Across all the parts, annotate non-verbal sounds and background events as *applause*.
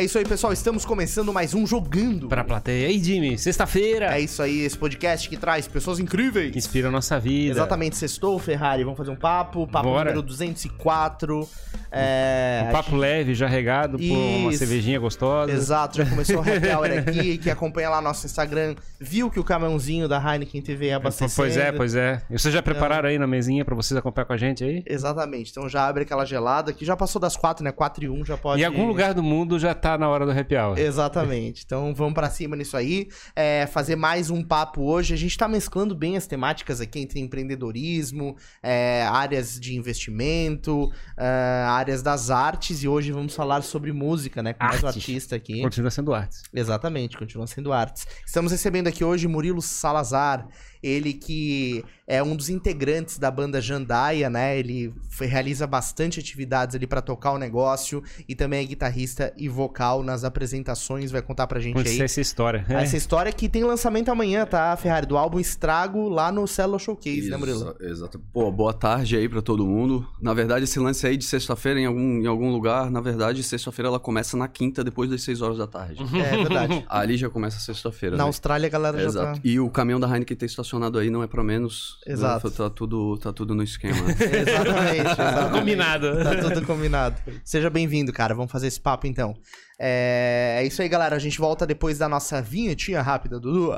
É isso aí, pessoal. Estamos começando mais um Jogando. Pra plateia. E aí, Jimmy, sexta-feira. É isso aí, esse podcast que traz pessoas incríveis. Que inspira a nossa vida. Exatamente, sextou, Ferrari. Vamos fazer um papo. Papo Bora. número 204. É... Um papo leve, já regado por uma cervejinha gostosa. Exato, já começou o happy hour *laughs* aqui. Que acompanha lá nosso Instagram, viu que o caminhãozinho da Heineken TV é abastecendo. Pois é, pois é. E vocês já prepararam aí na mesinha pra vocês acompanhar com a gente aí? Exatamente, então já abre aquela gelada que já passou das quatro, né? 4 e 1 já pode. Em algum lugar do mundo já tá na hora do happy hour. Exatamente. Então vamos pra cima nisso aí. É, fazer mais um papo hoje. A gente tá mesclando bem as temáticas aqui entre empreendedorismo, é, áreas de investimento, é, áreas das artes. E hoje vamos falar sobre música, né? Com mais um artista aqui. Continua sendo artes. Exatamente, continua sendo artes. Estamos recebendo aqui hoje Murilo Salazar, ele que é um dos integrantes da banda Jandaia, né? Ele foi- realiza bastante atividades ali pra tocar o negócio e também é guitarrista e vocal nas apresentações, vai contar pra gente aí. essa história. É. *laughs* Essa história que tem lançamento amanhã, tá, Ferrari? Do álbum Estrago lá no Cello Showcase, né, Murilo? Exa- Exato. Pô, boa tarde aí pra todo mundo. Na verdade, esse lance aí de sexta-feira em algum, em algum lugar, na verdade, sexta-feira ela começa na quinta, depois das seis horas da tarde. É verdade. *laughs* Ali já começa a sexta-feira. Na né? Austrália a galera já Exato. tá... E o caminhão da Heineken tá estacionado aí, não é pra menos. Exato. Né? Tá, tudo, tá tudo no esquema. *laughs* Exatamente, exatamente. Combinado. Tá tudo combinado. Seja bem-vindo, cara. Vamos fazer esse papo então. É... é isso aí, galera. A gente volta depois da nossa vinhetinha rápida, Dudu.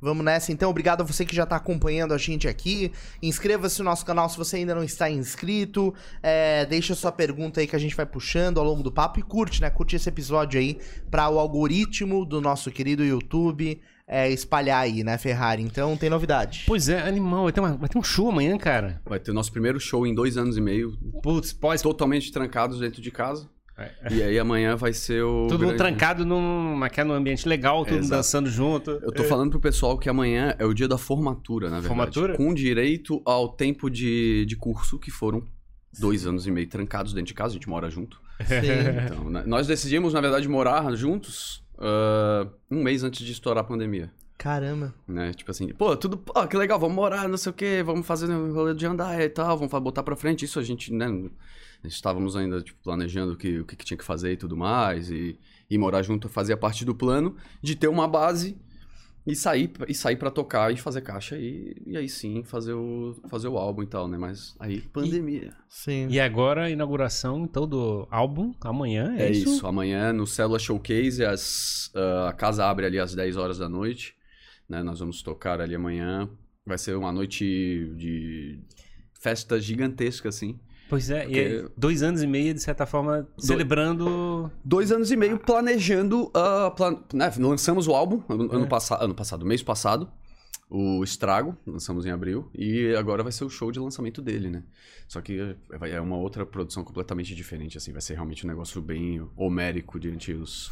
Vamos nessa, então. Obrigado a você que já está acompanhando a gente aqui. Inscreva-se no nosso canal se você ainda não está inscrito. É, deixa sua pergunta aí que a gente vai puxando ao longo do papo. E curte, né? Curte esse episódio aí para o algoritmo do nosso querido YouTube é, espalhar aí, né, Ferrari? Então tem novidade. Pois é, animal. Vai ter, uma- vai ter um show amanhã, cara. Vai ter o nosso primeiro show em dois anos e meio, Putz, pós. totalmente trancados dentro de casa. É. E aí amanhã vai ser o. Tudo grande- trancado num, naquele ambiente legal, todo mundo Exato. dançando junto. Eu tô falando pro pessoal que amanhã é o dia da formatura, na verdade. Formatura? Com direito ao tempo de, de curso, que foram dois anos e meio trancados dentro de casa, a gente mora junto. Sim. *laughs* Então, né, nós decidimos, na verdade, morar juntos ah, um mês antes de estourar a pandemia. Caramba. Né? Tipo assim, pô, tudo, pô, que legal, vamos morar, não sei o quê, vamos fazer um rolê de andar e tal, vamos botar pra frente. Isso a gente, né? Estávamos ainda tipo, planejando o que, o que, que tinha que fazer e tudo mais. E, e morar junto fazia parte do plano de ter uma base e sair, e sair pra tocar e fazer caixa e, e aí sim fazer o, fazer o álbum e tal, né? Mas aí, pandemia. Sim. E agora a inauguração, então, do álbum, amanhã, é, É isso? isso, amanhã no Célula Showcase, as, ah, a casa abre ali às 10 horas da noite, né? Nós vamos tocar ali amanhã. Vai ser uma noite de festa gigantesca, assim. Pois é, Porque- é dois anos e meio, de certa forma, celebrando. Dois anos e meio planejando, ah, plan- né? lançamos o álbum ano, ano, passa- ano passado, mês passado, o Estrago, lançamos em abril, e agora vai ser o show de lançamento dele, né? Só que é, vai- é uma outra produção completamente diferente, assim, vai ser realmente um negócio bem homérico diante os,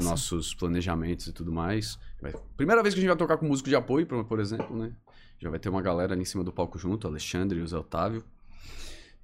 os nossos planejamentos e tudo mais. Primeira vez que a gente vai tocar com músico de apoio, por, por exemplo, né? Já vai ter uma galera ali em cima do palco junto, o Alexandre e o Zé Otávio.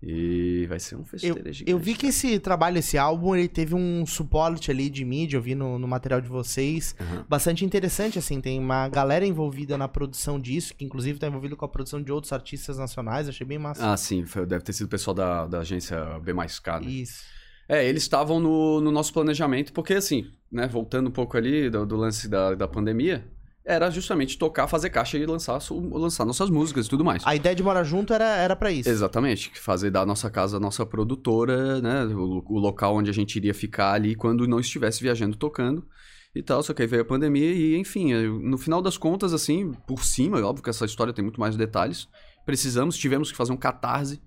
E vai ser um Eu, festeiro gigante. eu vi que esse trabalho, esse álbum, ele teve um suporte ali de mídia, eu vi no, no material de vocês. Aham. Bastante interessante, assim, tem uma galera envolvida na produção disso, que inclusive tá envolvido com a produção de outros artistas nacionais, achei bem massa. Ah, sim, foi- deve ter sido o pessoal da, da agência B mais K. né? Isso. É, eles estavam no, no nosso planejamento, porque assim, né, voltando um pouco ali do, do lance da, da pandemia, era justamente tocar, fazer caixa e lançar, lançar nossas músicas e tudo mais. A ideia de morar junto era, era pra isso. Exatamente, fazer da nossa casa a nossa produtora, né? O, o local onde a gente iria ficar ali quando não estivesse viajando tocando e tal. Só que aí veio a pandemia e, enfim, no final das contas, assim, por cima, é óbvio que essa história tem muito mais detalhes. Precisamos, tivemos que fazer um catarse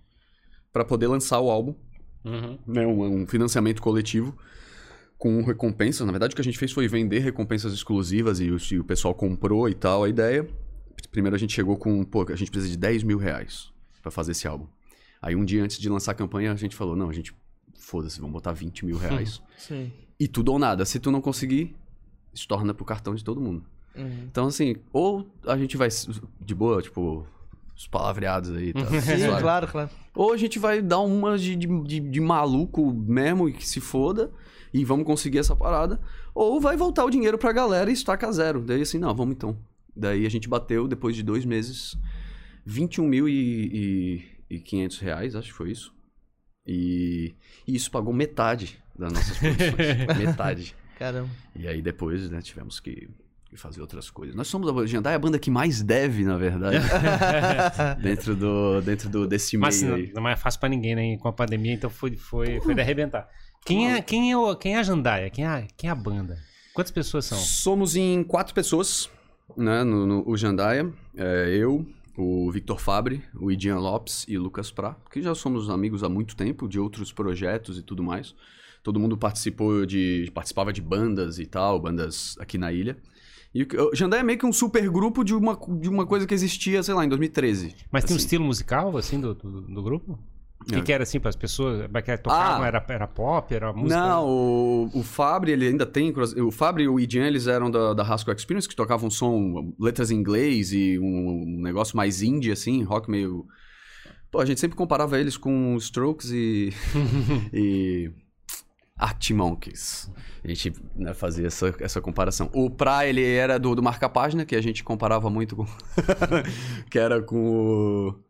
para poder lançar o álbum, Uhum. né? Um, um financiamento coletivo com recompensas. Na verdade, o que a gente fez foi vender recompensas exclusivas e o, e o pessoal comprou e tal a ideia. Primeiro a gente chegou com, pô, a gente precisa de 10 mil reais pra fazer esse álbum. Aí um dia antes de lançar a campanha, a gente falou, não, a gente, foda-se, vamos botar 20 mil reais. *laughs* Sim. e tudo ou nada. Se tu não conseguir, se torna pro cartão de todo mundo. Uhum. Então, assim, ou a gente vai de boa, tipo, os palavreados aí. Tá? *laughs* Sim, claro, claro. Ou a gente vai dar uma de, de, de, de maluco mesmo e que se foda e vamos conseguir essa parada. Ou vai voltar o dinheiro pra galera e estaca zero. Daí assim, não, vamos então. Daí a gente bateu, depois de dois meses, 21 mil e, e, e 500 reais, acho que foi isso. E, e isso pagou metade das nossas *laughs* produções. metade. Caramba. E aí depois, né, tivemos que fazer outras coisas. Nós somos a Jandai, a banda que mais deve, na verdade, *laughs* dentro do dentro do desse Mas meio não, aí. não é fácil pra ninguém, né? Com a pandemia, então foi, foi, foi de arrebentar. Quem é, quem, é o, quem é a Jandaia? Quem é a, quem é a banda? Quantas pessoas são? Somos em quatro pessoas, né, no, no o Jandaia. É, eu, o Victor Fabre, o Idian Lopes e o Lucas Prá, que já somos amigos há muito tempo, de outros projetos e tudo mais. Todo mundo participou de, participava de bandas e tal, bandas aqui na ilha. E o o Jandaia é meio que um super grupo de uma, de uma coisa que existia, sei lá, em 2013. Mas tem um assim. estilo musical, assim, do, do, do grupo? O que, É. que era, assim, para as pessoas? Tocavam? Ah. Era, era pop? Era música? Não, o, o Fabri, ele ainda tem. O Fabri e o Idian, eles eram da, da Rascal Experience, que tocavam som, letras em inglês e um, um negócio mais indie, assim, rock meio. Pô, a gente sempre comparava eles com Strokes e. *laughs* e. Arctic Monkeys. A gente né, fazia essa, essa comparação. O Pra, ele era do, do Marca Página, que a gente comparava muito com. *laughs* que era com o.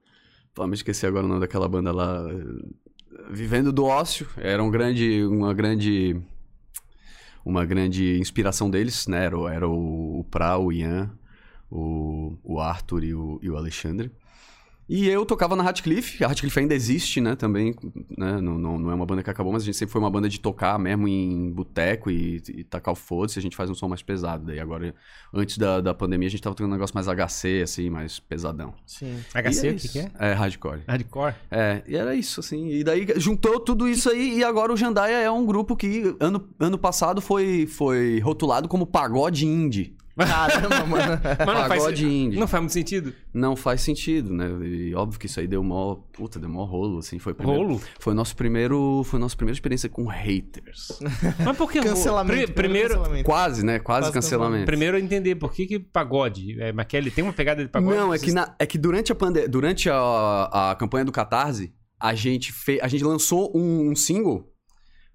Pô, me esqueci agora o nome daquela banda lá. Vivendo do ócio. Era um grande, uma grande. Uma grande inspiração deles, né? Era, o- era o, o Pra, o Ian, o, o Arthur e o, e o Alexandre. E eu tocava na Ratcliffe. A Ratcliffe ainda existe, né? Também, né? Não, não, não é uma banda que acabou, mas a gente sempre foi uma banda de tocar mesmo em boteco e, e tacar o foda-se. A gente faz um som mais pesado. Daí agora, antes da, da pandemia, a gente tava tocando um negócio mais HC, assim, mais pesadão. Sim. HC, E o que, que é? É, hardcore. Hardcore? É, e era isso, assim. E daí juntou tudo isso aí e agora o Jandaia é um grupo que ano, ano passado foi, foi rotulado como pagode indie. Caramba, *laughs* mano. Mas não faz, Pagode indie. não faz muito sentido. Não faz sentido, né? E óbvio que isso aí deu mó. Puta, deu mó rolo, assim. Foi primeiro, Rolo? Foi nosso primeiro. Foi a nossa primeira experiência com haters. *laughs* Mas por que? Cancelamento. Pri- primeiro, cancelamento. Quase, né? Quase, Quase cancelamento. primeiro eu entender por que, que pagode. É, mas que ele tem uma pegada de pagode? Não, é que, na- é que durante, a, pande... durante a, a campanha do Catarse, a gente, fe... a gente lançou um, um single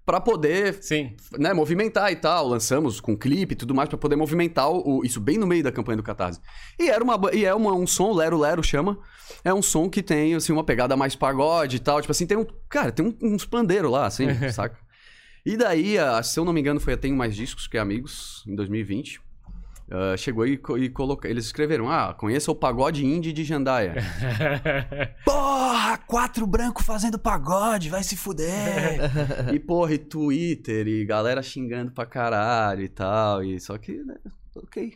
pra poder Sim. né, movimentar e tal. Lançamos com clipe e tudo mais pra poder movimentar o, isso bem no meio da campanha do Catarse. E era uma, e é uma- um som, Lero Lero chama. É um som que tem, assim, uma pegada mais pagode e tal. Tipo assim, tem um. Cara, tem um- uns pandeiros lá, assim, *laughs* saca? E daí, a- se eu não me engano, foi a Tenho Mais Discos que Amigos, em 2020. Ah, chegou e, e colocou. Eles escreveram: Ah, conheça o pagode indie de Jandaia. *laughs* Porra, quatro brancos fazendo pagode, vai se fuder. *laughs* e porra, e Twitter, e galera xingando pra caralho e tal. E só que, né, ok.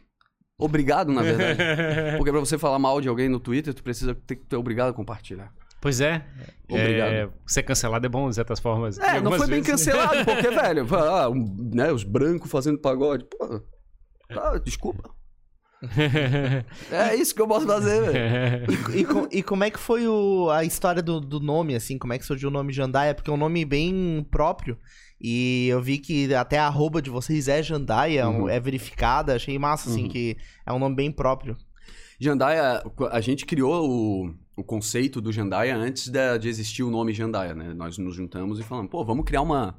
Obrigado, na verdade. *laughs* Porque pra você falar mal de alguém no Twitter, tu precisa ter que ter obrigado a compartilhar. Pois é. Obrigado. É, ser cancelado é bom, de certas formas. É, não foi bem vezes. cancelado, porque, velho, ah, né, os brancos fazendo pagode. Pô, tá, desculpa. *laughs* É isso que eu posso fazer, velho. *laughs* E, e co- e como é que foi o- a história do, do nome, assim? Como é que surgiu o nome Jandaia? Porque é um nome bem próprio. E eu vi que até a arroba de vocês é Jandaia, Uhum. é verificada. Achei massa, assim, Uhum. que é um nome bem próprio. Jandaia, a gente criou o, o conceito do Jandaia antes de, de existir o nome Jandaia, né? Nós nos juntamos e falamos, pô, vamos criar uma.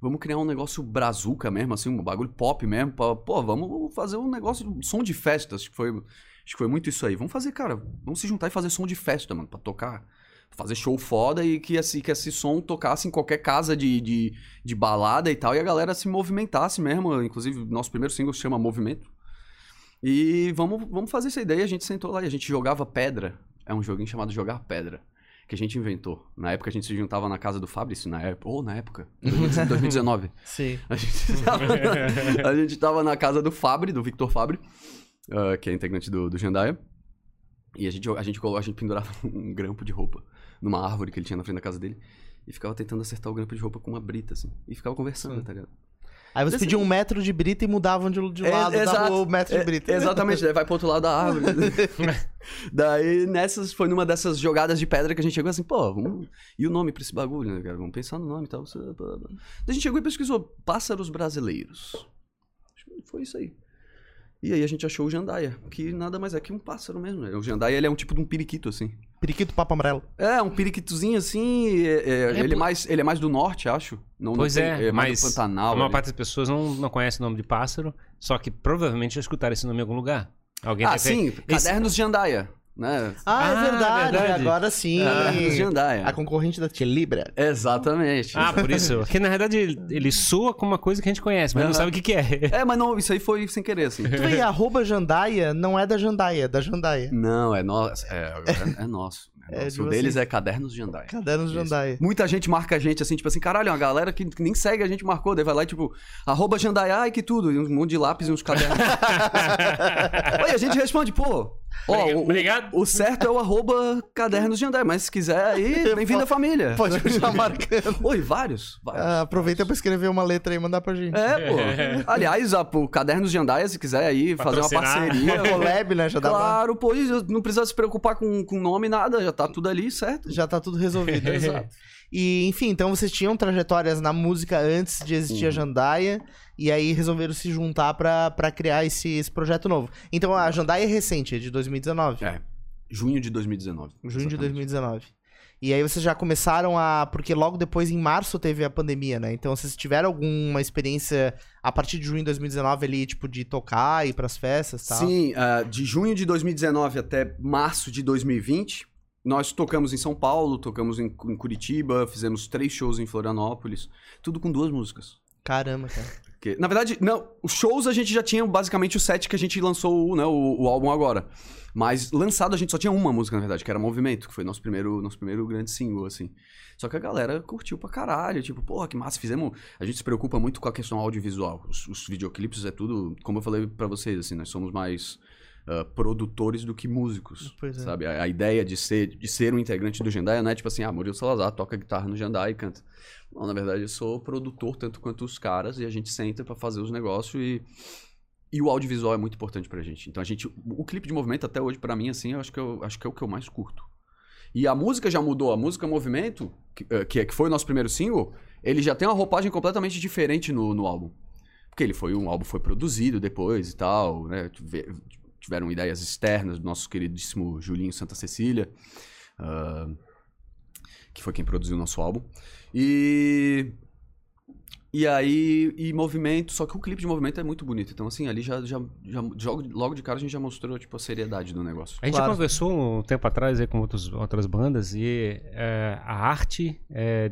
Vamos criar um negócio brazuca mesmo, assim, um bagulho pop mesmo. pra- Pô, vamos fazer um negócio, som de festa. Acho que foi, acho que foi muito isso aí. Vamos fazer, cara, vamos se juntar e fazer som de festa, mano, pra tocar. Fazer show foda e que esse, que esse som tocasse em qualquer casa de, de, de balada e tal, e a galera se movimentasse mesmo. Inclusive, nosso primeiro single se chama Movimento. E vamos, vamos fazer aí. Daí a gente sentou lá e a gente jogava pedra. É um joguinho chamado Jogar Pedra. Que a gente inventou. Na época a gente se juntava na casa do Fabrício, na época. Ou na época. *laughs* 2019. Sim. A gente tava, *laughs* a gente tava na casa do Fabri, do Victor Fabri, ah, que é integrante do, do Jandaia. E a gente, a, gente, colo- a gente pendurava *laughs* um grampo de roupa numa árvore que ele tinha na frente da casa dele. E ficava tentando acertar o grampo de roupa com uma brita, assim. E ficava conversando, tá ligado? Aí você Desse- pedia um metro de brita e mudavam de, de É, lado da exato. o metro de É, brita. exatamente, daí vai pro outro lado da árvore. *laughs* daí, nessas, foi numa dessas jogadas de pedra que a gente chegou assim, pô, vamos... e o nome pra esse bagulho, né, cara? Vamos pensar no nome e tal. Daí a gente chegou e pesquisou Pássaros Brasileiros. Acho que foi isso aí. E aí a gente achou o Jandaia, que nada mais é que um pássaro mesmo. né? O Jandaia, ele é um tipo de um periquito, assim. Periquito papo amarelo. É, um periquitozinho assim, é- é- ele, é mais, ele é mais do norte, acho. Não, não Pois tem- é, mais mas do Pantanal. a maior ali. parte das pessoas não, não conhece o nome de pássaro, só que provavelmente já escutaram esse nome em algum lugar. Alguém Ah, sim, Esse- Cadernos de Jandaia, né? Ah, é Ah, verdade. verdade. Agora sim. Cadernos de Jandaia. A concorrente da Tia Libra. Exatamente. Ah, por isso. Porque na verdade ele, soa com uma coisa que a gente conhece, mas não Aham. sabe o que, que é. *laughs* É, mas não, isso aí foi sem querer, assim. Tu vê, arroba Jandaia não é da Jandaia, é da Jandaia. Não, é *laughs* nosso. É, agora é nosso. É É de o deles vocês. é Cadernos de Jandaia. Cadernos Isso. Jandaia. Muita gente marca a gente assim, tipo assim, caralho, uma galera que nem segue a gente marcou, daí vai lá e tipo, arroba Jandaia, ai que tudo, e um monte de lápis e uns cadernos. *laughs* Oi, a gente responde, pô, ó, o, Obrigado. o certo é o arroba Cadernos de Jandaia, mas se quiser aí, *laughs* bem-vindo à família. Pode continuar marcando. *laughs* Oi, vários, vários. Ah, aproveita pra escrever uma letra aí e mandar pra gente. É, pô. *laughs* Aliás, a, o Cadernos de Jandaia, se quiser aí fazer uma parceria. Collab, né? Já dá pra- Claro, pô, e não precisa se preocupar com, com nome nada, já tá tudo ali, certo? Já tá tudo resolvido. Exato. E, enfim, então vocês tinham trajetórias na música antes de existir a Uhum. Jandaia. E aí resolveram se juntar pra, pra criar esse, esse projeto novo. Então a Jandaia é recente, é de 2019. É. Junho de 2019. Junho de exatamente. 2019. E aí vocês já começaram a. Porque logo depois, em março, teve a pandemia, né? Então vocês tiveram alguma experiência a partir de junho de 2019 ali, tipo, de tocar, ir pras festas e tal? Sim, ah, de junho de 2019 até março de 2020, nós tocamos em São Paulo, tocamos em, em Curitiba, fizemos três shows em Florianópolis, tudo com duas músicas. Caramba, cara. Porque, na verdade, não, os shows a gente já tinha basicamente o set que a gente lançou né, o, o álbum agora. Mas lançado a gente só tinha uma música, na verdade, que era Movimento, que foi nosso primeiro, nosso primeiro grande single, assim. Só que a galera curtiu pra caralho, tipo, porra, que massa, fizemos... A gente se preocupa muito com a questão audiovisual. Os, os videoclipes é tudo, como eu falei pra vocês, assim, nós somos mais ah, produtores do que músicos, Pois é. sabe? A, a ideia de ser, de ser um integrante do Jandaia não é tipo assim, ah, Murilo Salazar toca guitarra no Jandaia e canta. Não, na verdade eu sou produtor tanto quanto os caras e a gente senta pra fazer os negócios e... E o audiovisual é muito importante pra gente. Então a gente. O clipe de movimento, até hoje, pra mim, assim, eu acho que, eu, acho que é o que eu mais curto. E a música já mudou. A música Movimento, que, eh, é- que foi o nosso primeiro single, ele já tem uma roupagem completamente diferente no, no álbum. Porque ele foi um álbum foi produzido depois e tal, né? Tive- Tiveram ideias externas do nosso queridíssimo Julinho Santa Cecília, ah, que foi quem produziu o nosso álbum. E. E aí, e movimento, só que o clipe de movimento é muito bonito. Então, assim, ali já, já, já logo, logo de cara a gente já mostrou, tipo, a seriedade do negócio. A gente Claro. conversou um tempo atrás aí com outros, outras bandas e é, a arte é,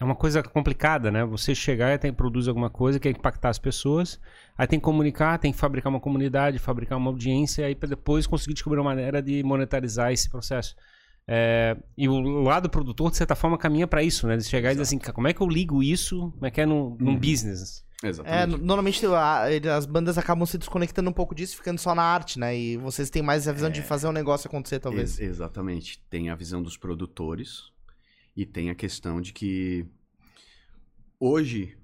é uma coisa complicada, né? Você chegar e tem, produz alguma coisa que quer impactar as pessoas, aí tem que comunicar, tem que fabricar uma comunidade, fabricar uma audiência, aí para depois conseguir descobrir uma maneira de monetarizar esse processo. É, e o lado produtor, de certa forma, caminha para isso, né? De chegar e dizer assim, "Cara, como é que eu ligo isso? Como é que é num, num Uhum. business? É, normalmente a- as bandas acabam se desconectando um pouco disso, ficando só na arte, né? E vocês têm mais a visão de fazer um negócio acontecer, talvez. Ex- exatamente. Tem a visão dos produtores e tem a questão de que hoje,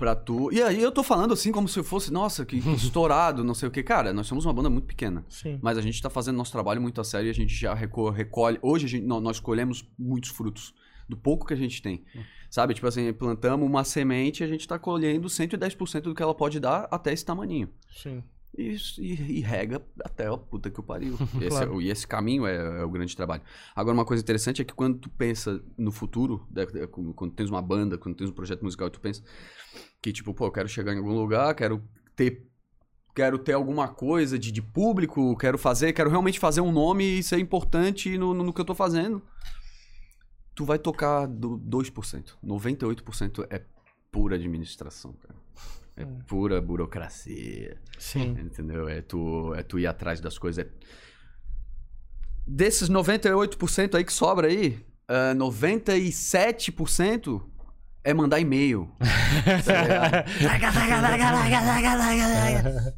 pra tu. E aí eu tô falando assim como se fosse, nossa, que *laughs* estourado, não sei o que. Cara, nós somos uma banda muito pequena. Sim. Mas a gente tá fazendo nosso trabalho muito a sério e a gente já reco- recolhe. Hoje a gente, nó- nós colhemos muitos frutos do pouco que a gente tem. Sabe? Tipo assim, plantamos uma semente e a gente tá colhendo 110% do que ela pode dar até esse tamaninho. Sim. E, e- e rega até a puta que o pariu. *laughs* Esse é Claro. o- e esse caminho é, é o grande trabalho. Agora, uma coisa interessante é que quando tu pensa no futuro, né, quando quando tens uma banda, quando tens um projeto musical, e tu pensa que, tipo, pô, eu quero chegar em algum lugar, quero ter. Quero ter alguma coisa de, de público, quero fazer, quero realmente fazer um nome e ser importante no, no, no que eu tô fazendo. Tu vai tocar do 2%. 98% é pura administração, cara. É pura burocracia. Sim. Entendeu? É tu, é tu ir atrás das coisas. É- Desses 98% aí que sobra aí, ah, 97% é mandar e-mail. *laughs*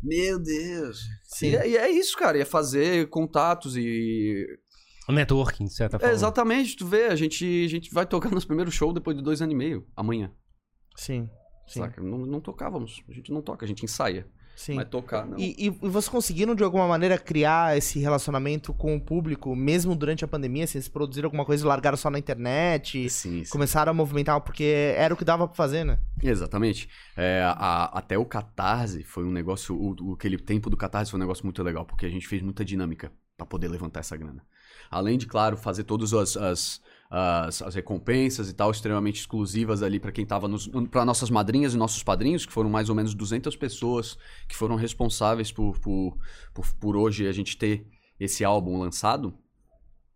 Meu Deus. Sim. E, é- e é isso, cara. É fazer contatos e. O networking, de certa É, forma. exatamente, tu vê, a gente, a gente vai tocar nosso primeiros show depois de dois anos e meio, amanhã. Sim. Sim. Saca? Não, não tocávamos. A gente não toca, a gente ensaia. Sim. Mas tocar, não. E, e, vocês conseguiram, de alguma maneira, criar esse relacionamento com o público, mesmo durante a pandemia? Assim, vocês produziram alguma coisa e largaram só na internet? Sim, sim. Começaram a movimentar, porque era o que dava pra fazer, né? Exatamente. É, a- até o Catarse foi um negócio. O, aquele tempo do Catarse foi um negócio muito legal, porque a gente fez muita dinâmica pra poder levantar essa grana. Além de, claro, fazer todas as, as, as, as recompensas e tal, extremamente exclusivas ali pra quem tava nos. pra nossas madrinhas e nossos padrinhos, que foram mais ou menos 200 pessoas que foram responsáveis por, por, por, por hoje a gente ter esse álbum lançado,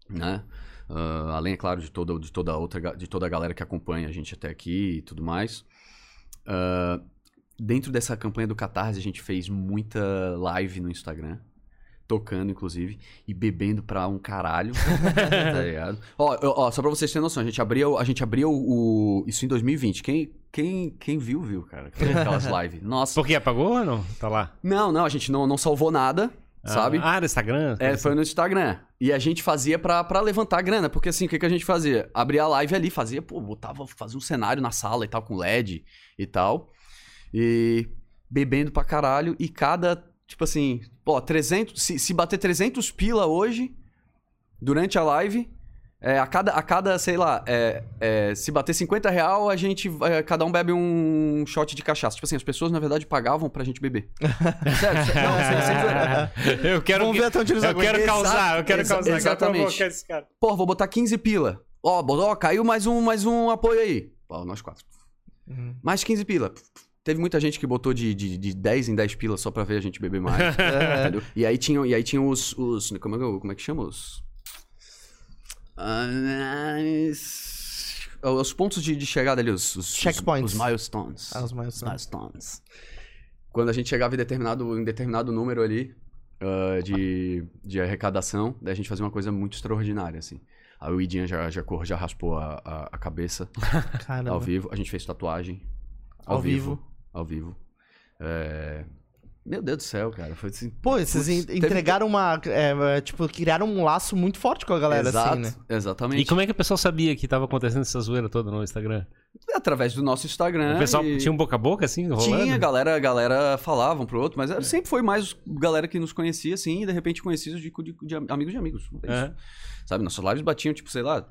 né? Ah, além, é claro, de toda, de, toda a outra, de toda a galera que acompanha a gente até aqui e tudo mais. Ah, dentro dessa campanha do Catarse, a gente fez muita live no Instagram. Tocando, inclusive, e bebendo pra um caralho. *laughs* tá ligado? Ó, ó, só pra vocês terem noção, a gente abriu, a gente abriu o, isso em 2020. Quem, quem, quem viu, viu, cara. Aquelas *laughs* lives. Nossa. Por que apagou ou não? Tá lá. Não, não, a gente não, não salvou nada, sabe? Ah, no Instagram? É, foi no Instagram. E a gente fazia pra, pra levantar a grana, porque assim, o que, que a gente fazia? Abria a live ali, fazia, pô, botava, fazia um cenário na sala e tal, com LED e tal. E bebendo pra caralho. E cada, tipo assim, pô, 300, se, se bater 300 pila hoje, durante a live, é, a, cada, a cada, sei lá, é, é, se bater 50 real, a gente, é, cada um bebe um shot de cachaça. Tipo assim, as pessoas, na verdade, pagavam pra gente beber. *laughs* Sério, sério, não, zoeira. eu quero, Vamos ver até onde eles eu quero causar, eu quero Exa- causar. eu exatamente. provocar esse cara. Pô, vou botar 15 pila. Ó, ó, caiu mais um, mais um apoio aí. Pô, nós quatro. Uhum. Mais 15 pila. Teve muita gente que botou de, de, de 10 em 10 pila só pra ver a gente beber mais. *laughs* entendeu? E aí tinham, e aí tinham os, os como, é, que- como é que chama? Os... Ah, Os pontos de, de chegada ali, os, os, Checkpoints. Os, os milestones. Ah, os milestones. milestones. Quando a gente chegava em determinado, em determinado número ali ah, de, de arrecadação, daí a gente fazia uma coisa muito extraordinária, assim. Aí o Idinha já, já, já raspou a, a, a cabeça *laughs* Caramba. ao vivo. A gente fez tatuagem Ao vivo. Ao vivo. É, Meu Deus do céu, cara. Foi assim. Pô, vocês Putz, en- teve- entregaram uma. é, é, tipo, criaram um laço muito forte com a galera, Exato, assim, né? Exatamente. E como é que o pessoal sabia que tava acontecendo essa zoeira toda no Instagram? Através do nosso Instagram. o pessoal e- tinha um boca a boca, assim, rolando? Tinha, a galera, a galera falava um pro outro, É. mas era- sempre foi mais galera que nos conhecia, assim, e de repente conhecidos de, de- de amigos de amigos. É. É. Sabe, nossas lives batiam, tipo, sei lá,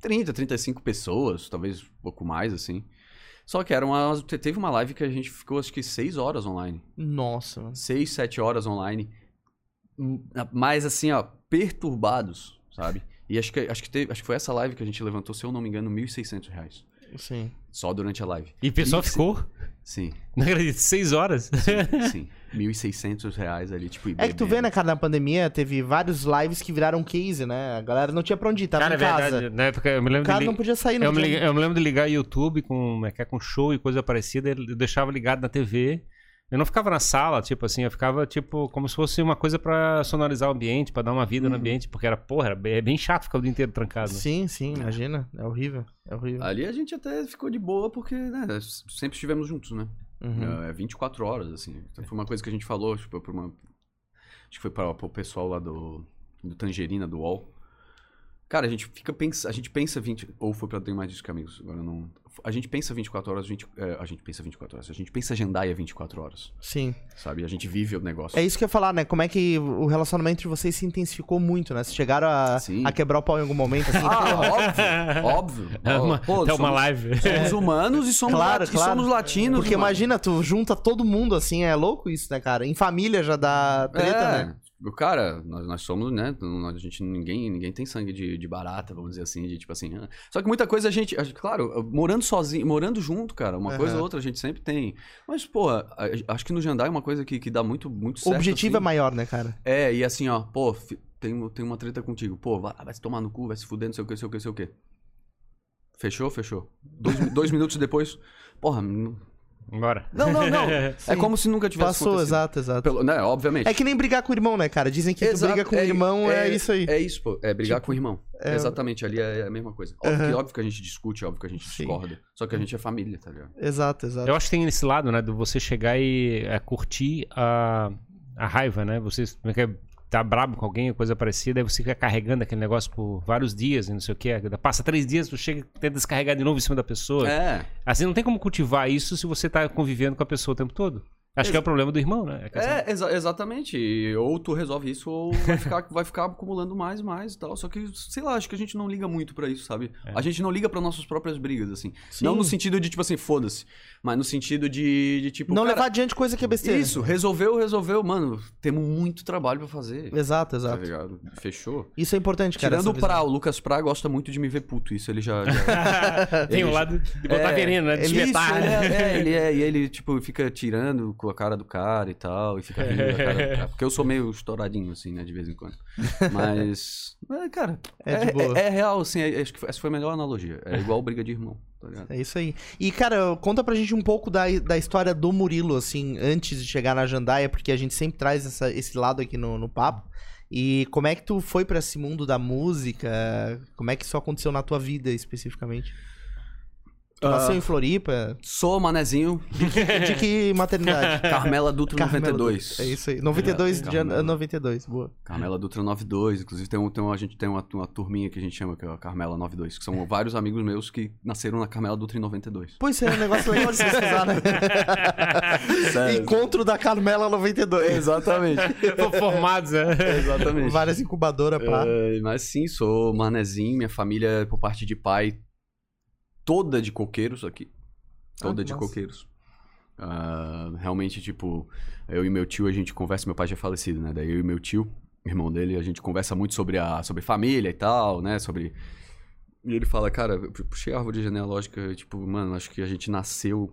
30, 35 pessoas, talvez um pouco mais, assim. Só que era uma. te- Teve uma live que a gente ficou, acho que, 6 horas online. Nossa, mano. 6, 7 horas online. Hum, Mas assim, ó, perturbados, sabe? E acho que, acho, que teve, acho que foi essa live que a gente levantou, se eu não me engano, 1.600 reais. Sim. Só durante a live. E o pessoal E- ficou, Sim, não acredito, seis horas. sim. *laughs* 1.600 reais ali, tipo, É que tu vê, bebendo. né, cara, na pandemia teve vários lives que viraram case, né? A galera não tinha pra onde ir, tava Cara, é em casa. verdade. Na época, eu me O lembro cara de não podia sair, não eu, me, eu me lembro de ligar YouTube com, é que é, com show e coisa parecida. Eu deixava ligado na TV. Eu não ficava na sala, tipo assim, eu ficava, tipo, como se fosse uma coisa pra sonorizar o ambiente, pra dar uma vida no ambiente, porque era, porra, era bem, é bem chato ficar o dia inteiro trancado. Sim, sim, imagina. É horrível. É horrível. Ali a gente até ficou de boa porque, né, sempre estivemos juntos, né? Uhum. É 24 horas, assim. Então, foi uma coisa que a gente falou, tipo, uma... Acho que foi para o pessoal lá do, do Tangerina, do UOL. Cara, a gente fica pensa, a gente pensa 20, ou foi pra ter mais que amigos, agora não. A gente pensa 24 horas, 20, é, a gente pensa 24 horas, a gente pensa agendaia 24 horas, Sim. sabe? A gente vive o negócio. É isso que eu ia falar, né? Como é que o relacionamento entre vocês se intensificou muito, né? Vocês chegaram a, a quebrar o pau em algum momento, assim. Ah, óbvio, óbvio. *laughs* É uma, Pô, é uma somos- live. Somos humanos e somos, Claro, lati- claro. somos latinos. Porque mano. imagina, tu junta todo mundo, assim, é louco isso, né, cara? Em família já dá treta, é, né? O Cara, nós, nós somos, né? A gente, ninguém, ninguém tem sangue de, de barata, vamos dizer assim, de tipo assim. ah. Só que muita coisa a gente, a gente- claro, morando sozinho, morando junto, cara, uma Aham. coisa ou outra a gente sempre tem. Mas, pô, a- a- acho que no Jandai é uma coisa que, que dá muito, muito O certo. objetivo é assim. maior, né, cara? É, e assim, ó, pô, tem, tem uma treta contigo. Pô, vai, vai se tomar no cu, vai se fuder, não sei o que, não sei o que, não sei o que. Fechou? Fechou. Dois, dois *laughs* minutos depois, porra, não, Bora. não, não. não. *laughs* é como se nunca tivesse Passou, acontecido. exato, exato. Pelo, né, obviamente. É que nem brigar com o irmão, né, cara? Dizem que tu Exato, briga com o irmão, é, isso aí. É isso, pô. É brigar com o irmão. é- Exatamente, ali é a mesma coisa. Óbvio, que, Aham. óbvio que a gente discute, óbvio que a gente Sim. discorda. Só que a gente é família, tá ligado? Exato, exato. Eu acho que tem esse lado, né, de você chegar e é, curtir a, a raiva, né? Você como é que é, tá brabo com alguém, coisa parecida, aí você fica carregando aquele negócio por vários dias e não sei o que. Passa três dias, tu chega e tenta descarregar de novo em cima da pessoa. É, Assim, não tem como cultivar isso se você tá convivendo com a pessoa o tempo todo. Acho que é o problema do irmão, né? Questão- É, exa- exatamente. Ou tu resolve isso, ou vai ficar, *laughs* vai ficar acumulando mais e mais e tal. Só que, sei lá, acho que a gente não liga muito pra isso, sabe? É. A gente não liga pra nossas próprias brigas, assim. Sim. Não no sentido de, tipo assim, foda-se. Mas no sentido de, de tipo. Não cara, levar adiante coisa que é besteira. Isso, resolveu, resolveu. Mano, temos muito trabalho pra fazer. Exato, Tá exato. ligado? Fechou. Isso é importante, cara. Tirando o. Pra, o Lucas Pra gosta muito de me ver puto. Isso ele já. já... *laughs* Tem o Ele- lado de botar É, veneno, né? De Isso, ele né? é, é, ele é, e ele, tipo, fica tirando com a cara do cara e tal, e fica rindo da cara do cara. *laughs* Porque eu sou meio estouradinho, assim, né, de vez em quando. *laughs* Mas, é, cara, É é, de boa. é- é real, assim, é- acho que essa foi a melhor analogia. É *laughs* igual briga de irmão, tá ligado? É isso aí. E, cara, conta pra gente um pouco da, da história do Murilo, assim, antes de chegar na Jandaia, porque a gente sempre traz essa- esse lado aqui no, no papo. E como é que tu foi pra esse mundo da música? Como é que isso aconteceu na tua vida, especificamente? Tu nasceu em Floripa? Sou manezinho, De que maternidade? *laughs* Carmela Dutra Carmela 92. Dutra. É isso aí. 92 de ano, Carmela. 92, boa. Carmela Dutra 92, inclusive tem, um, tem um- a gente tem uma, uma turminha que a gente chama que é a Carmela 92, que são vários amigos meus que nasceram na Carmela Dutra em 92. Pô, isso é um negócio legal de pesquisar, né? *laughs* Sério. Encontro da Carmela 92. Exatamente. *laughs* Formados, né? Exatamente. Várias incubadoras, pá. É, mas sim, sou manezinho, minha família, por parte de pai, toda de coqueiros aqui. Toda Ah, de massa. coqueiros. Ah, realmente, tipo, eu e meu tio, a gente conversa, meu pai já é falecido, né? Daí eu e meu tio, irmão dele, a gente conversa muito sobre a sobre família e tal, né? Sobre. E ele fala, cara, eu puxei a árvore genealógica, tipo, mano, acho que a gente nasceu,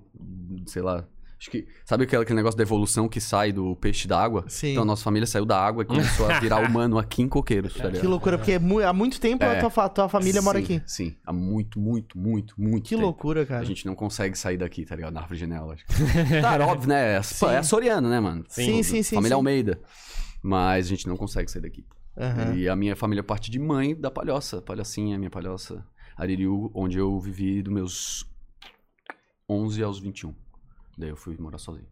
sei lá. Acho que. Sabe aquele, aquele negócio da evolução que sai do peixe da água? Sim. Então a nossa família saiu da água e *laughs* começou a virar humano aqui em Coqueiros, tá ligado? Que loucura, porque mu- há muito tempo a É. tua, fa- tua família mora Sim, aqui. Sim, há muito, muito, muito, muito Que tempo. loucura, cara. A gente não consegue sair daqui, tá ligado? Na árvore genealógica. *laughs* Claro, óbvio, né? É, Sim. é açoriano, né, mano? Sim, sim, sim, Família sim. Almeida. Mas a gente não consegue sair daqui. Aham. E a minha família parte de mãe da Palhoça. Palhocinha, minha Palhoça. Aririu, onde eu vivi dos meus 11 aos 21. Daí eu fui morar sozinho.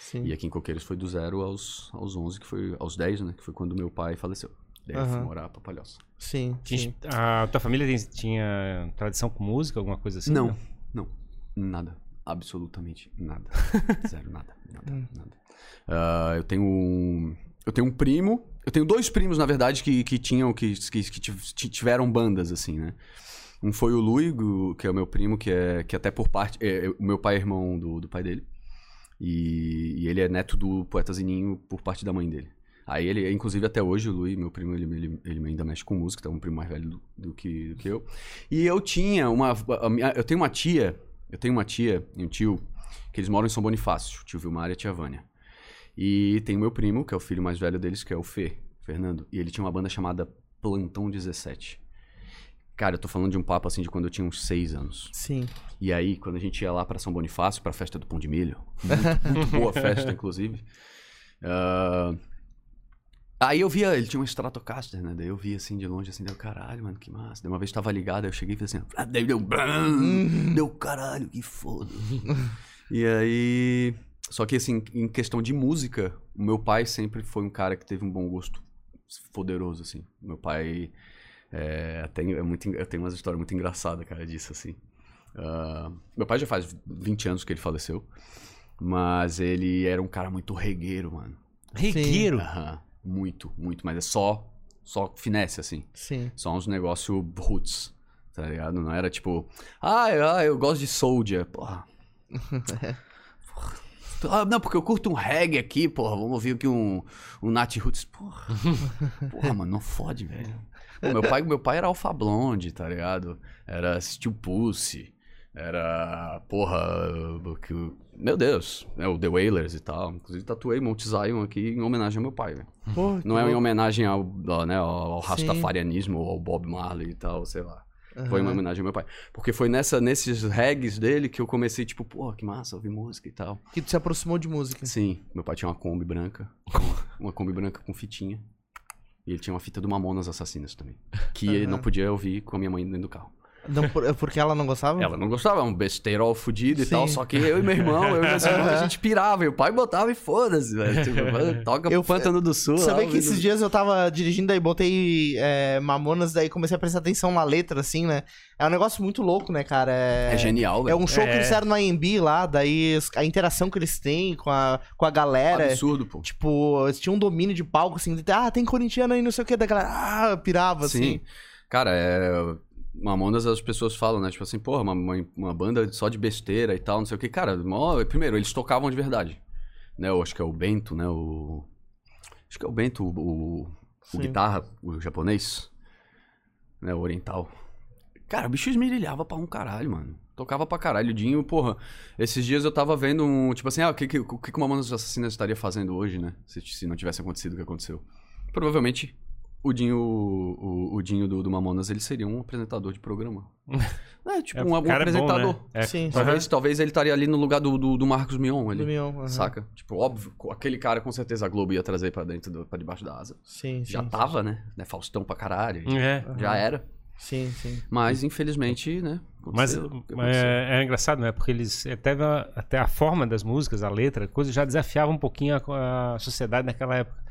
Sim. E aqui em Coqueiros foi do zero aos, aos 11, que foi aos 10, né? Que foi quando meu pai faleceu. Daí eu fui morar pra Palhoça. Sim, sim. A tua família tem- tinha tradição com música, alguma coisa assim? não, não. Nada. Absolutamente nada. *laughs* Zero, nada. Nada, Hum. nada. Ah, eu tenho um. Eu tenho um primo. Eu tenho dois primos, na verdade, que, que tinham. Que, que, que tiv- ti- tiveram bandas, assim, né? Um foi o Luigo, que é o meu primo, que é que até por parte. é, é, o meu pai é irmão do, do pai dele. E, e ele é neto do poeta Zininho por parte da mãe dele. Aí ele, inclusive até hoje, o Luiz, meu primo, ele, ele, ele ainda mexe com música, tá um primo mais velho do, do que, do que eu. E eu tinha uma. eu tenho uma tia, eu tenho uma tia e um tio, que eles moram em São Bonifácio, tio Vilmar e a tia Vânia. E tem o meu primo, que é o filho mais velho deles, que é o Fê, Fernando. E ele tinha uma banda chamada Plantão 17. Cara, eu tô falando de um papo assim de quando eu tinha uns seis anos. Sim. E aí, quando a gente ia lá pra São Bonifácio, pra festa do Pão de Milho, muito, muito boa *laughs* festa, inclusive. ah, aí eu via, ele tinha uma Stratocaster, né? Daí eu via assim de longe, assim, deu caralho, mano, que massa. Daí uma vez tava ligado, aí eu cheguei e fiz assim, ah, daí deu brum, deu caralho, que foda. e aí. Só que assim, em questão de música, o meu pai sempre foi um cara que teve um bom gosto poderoso, assim. Meu pai. É, é muito, eu tenho umas histórias muito engraçadas, cara, disso, assim. Ah, meu pai já faz 20 anos que ele faleceu. Mas ele era um cara muito regueiro, mano. Regueiro. Aham, muito, muito. Mas é só, só finesse, assim. Sim. Só uns negócios roots, tá ligado? Não era tipo, ah, eu, ah, eu gosto de Soldier, porra. Porra. *laughs* Ah, não, porque eu curto um reggae aqui, porra. Vamos ouvir aqui um, um Nat Roots. Porra. *laughs* Porra, mano, não fode, velho. Pô, meu, pai, meu pai era Alpha Blonde, tá ligado? Era Steel Pussy. Era, porra, que meu Deus, né, o The Wailers e tal. Inclusive tatuei Mount Zion aqui em homenagem ao meu pai, velho. Pô, Não é em homenagem ao, ao, né, ao. Rastafarianismo ou ao Bob Marley e tal, sei lá. Foi uma homenagem ao meu pai. Porque foi nessa, nesses regs dele que eu comecei, tipo, pô, que massa, ouvir música e tal. Que tu se aproximou de música. Sim, meu pai tinha uma Kombi branca, *laughs* uma Kombi branca com fitinha. E ele tinha uma fita do Mamonas Assassinas também. Que ele não podia ouvir com a minha mãe dentro do carro. Não, por- porque ela não gostava? Ela não gostava, é um besteirol fudido e Sim. tal. Só que eu e meu irmão, eu e meus irmãos, a gente *laughs* pirava. E o pai botava e foda-se, velho. Tipo, toca Eu- Pântano do Sul. Sabia lá, que esses dias eu tava dirigindo aí, botei é, Mamonas, daí comecei a prestar atenção na letra, assim, né? É um negócio muito louco, né, cara? É, É genial, É velho. um show que É. eles fizeram no AMB lá, daí a interação que eles têm com a, com a galera. Absurdo, pô. Tipo, eles tinham um domínio de palco, assim, de, ah, tem corintiano aí, não sei o que, da galera, ah, pirava, assim. Sim. Cara, é. Mamonas as pessoas falam, né? Tipo assim, porra, uma, uma, uma banda só de besteira e tal, não sei o que. Cara, mó- primeiro, eles tocavam de verdade. Né? Eu acho que é o Bento, né? O. Acho que é o Bento, o, o, guitarra, o japonês. Né? O oriental. Cara, o bicho esmerilhava pra um caralho, mano. Tocava pra caralho. O Dinho, porra. Esses dias eu tava vendo um. Tipo assim, ah, o que, que, o que o Mamonas Assassinas estaria fazendo hoje, né? Se, se não tivesse acontecido o que aconteceu. Provavelmente o Dinho, o, o Dinho do, do Mamonas, ele seria um apresentador de programa. *laughs* É, tipo, É, um, um cara é bom, apresentador. né? É. Sim, Talvez, talvez ele estaria ali no lugar do, do, do Marcos Mion ali. Do Mion, aham. Saca? Tipo, óbvio, aquele cara com certeza a Globo ia trazer pra dentro, do, pra debaixo da asa. Sim, sim. Já tava, né? né? Faustão pra caralho. É. Já era. Sim, sim. Mas, infelizmente, né? Mas aconteceu. é, é engraçado, né? Porque eles até, a- até a forma das músicas, a letra, coisa já desafiava um pouquinho a, a sociedade naquela época.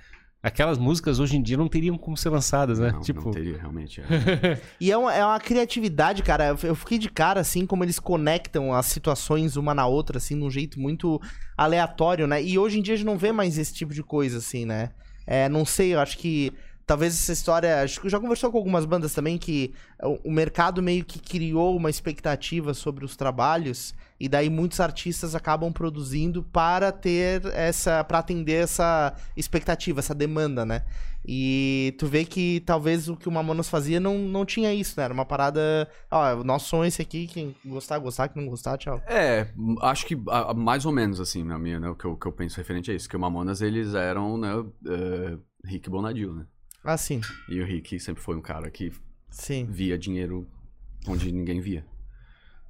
Aquelas músicas hoje em dia não teriam como ser lançadas, né? Não, tipo, não teria, realmente. é. *laughs* E é uma, é uma criatividade, cara. Eu- fiquei de cara, assim, como eles conectam as situações uma na outra, assim, de um jeito muito aleatório, né? E hoje em dia a gente não vê mais esse tipo de coisa, assim, né? É, não sei, eu acho que talvez essa história. Acho que já conversou com algumas bandas também que o, o mercado meio que criou uma expectativa sobre os trabalhos. E daí muitos artistas acabam produzindo para ter essa. para atender essa expectativa, essa demanda, né? E tu vê que talvez o que o Mamonas fazia não, não tinha isso, né? Era uma parada. Ó, o nosso som é esse aqui, quem gostar, gostar, quem não gostar, tchau. É, acho que a- mais ou menos assim, na minha, né? O que eu, que eu penso referente a isso. Que o Mamonas, eles eram, né? é, Rick Bonadil, né? Ah, sim. E o Rick sempre foi um cara que Sim. via dinheiro onde ninguém via.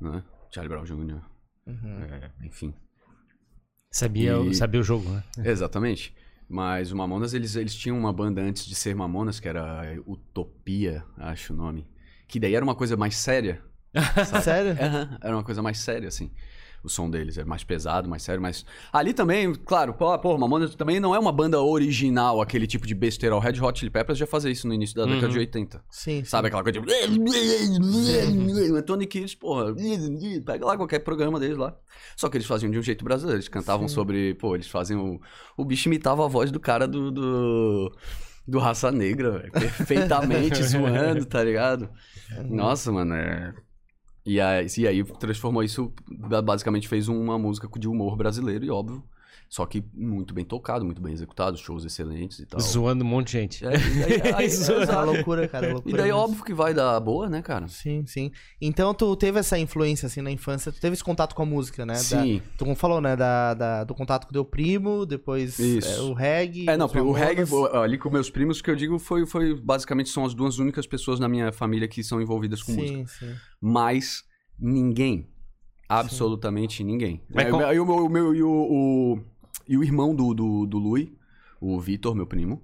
Né? Charlie Brown Jr. Uhum. é, enfim. sabia, E- sabia o jogo, né? *laughs* Exatamente. Mas o Mamonas, eles, eles tinham uma banda antes de ser Mamonas, que era Utopia, acho o nome. Que daí era uma coisa mais séria. *laughs* Sério? Aham, era uma coisa mais séria, assim. O som deles é mais pesado, mais sério, mas... Ali também, claro, pô, pô, Mamonas também não é uma banda original, aquele tipo de besteira. O Red Hot Chili Peppers já fazia isso no início da década Uhum. de 80. Sim. Sabe aquela coisa tipo... O *laughs* Tony Kids, porra, pega lá qualquer programa deles lá. Só que eles faziam de um jeito brasileiro. Eles cantavam Sim. sobre... Pô, eles faziam... O bicho imitava a voz do cara do... do... do Raça Negra, velho. Perfeitamente *laughs* zoando, tá ligado? Nossa, mano, é... E aí, e aí transformou isso, basicamente fez uma música de humor brasileiro, e óbvio. Só que muito bem tocado, muito bem executado, shows excelentes e tal. Zoando um monte de gente. É, e aí- aí- *laughs* Zoando. É uma loucura, cara. é Loucura E daí, mesmo. óbvio que vai dar boa, né, cara? Sim, sim. Então tu teve essa influência, assim, na infância, tu teve esse contato com a música, né? Da- Sim. tu como falou, né? Da, da- do contato com o teu primo, depois Isso. é, o reggae. É, não, o reggae, ali com meus primos, que eu digo, foi, foi basicamente são as duas únicas pessoas na minha família que são envolvidas com música. Sim, sim. Mas ninguém. Absolutamente ninguém. Mas É, com- e o, meu, o meu- e o, o- e o irmão do, do, do Lui, o Vitor, meu primo,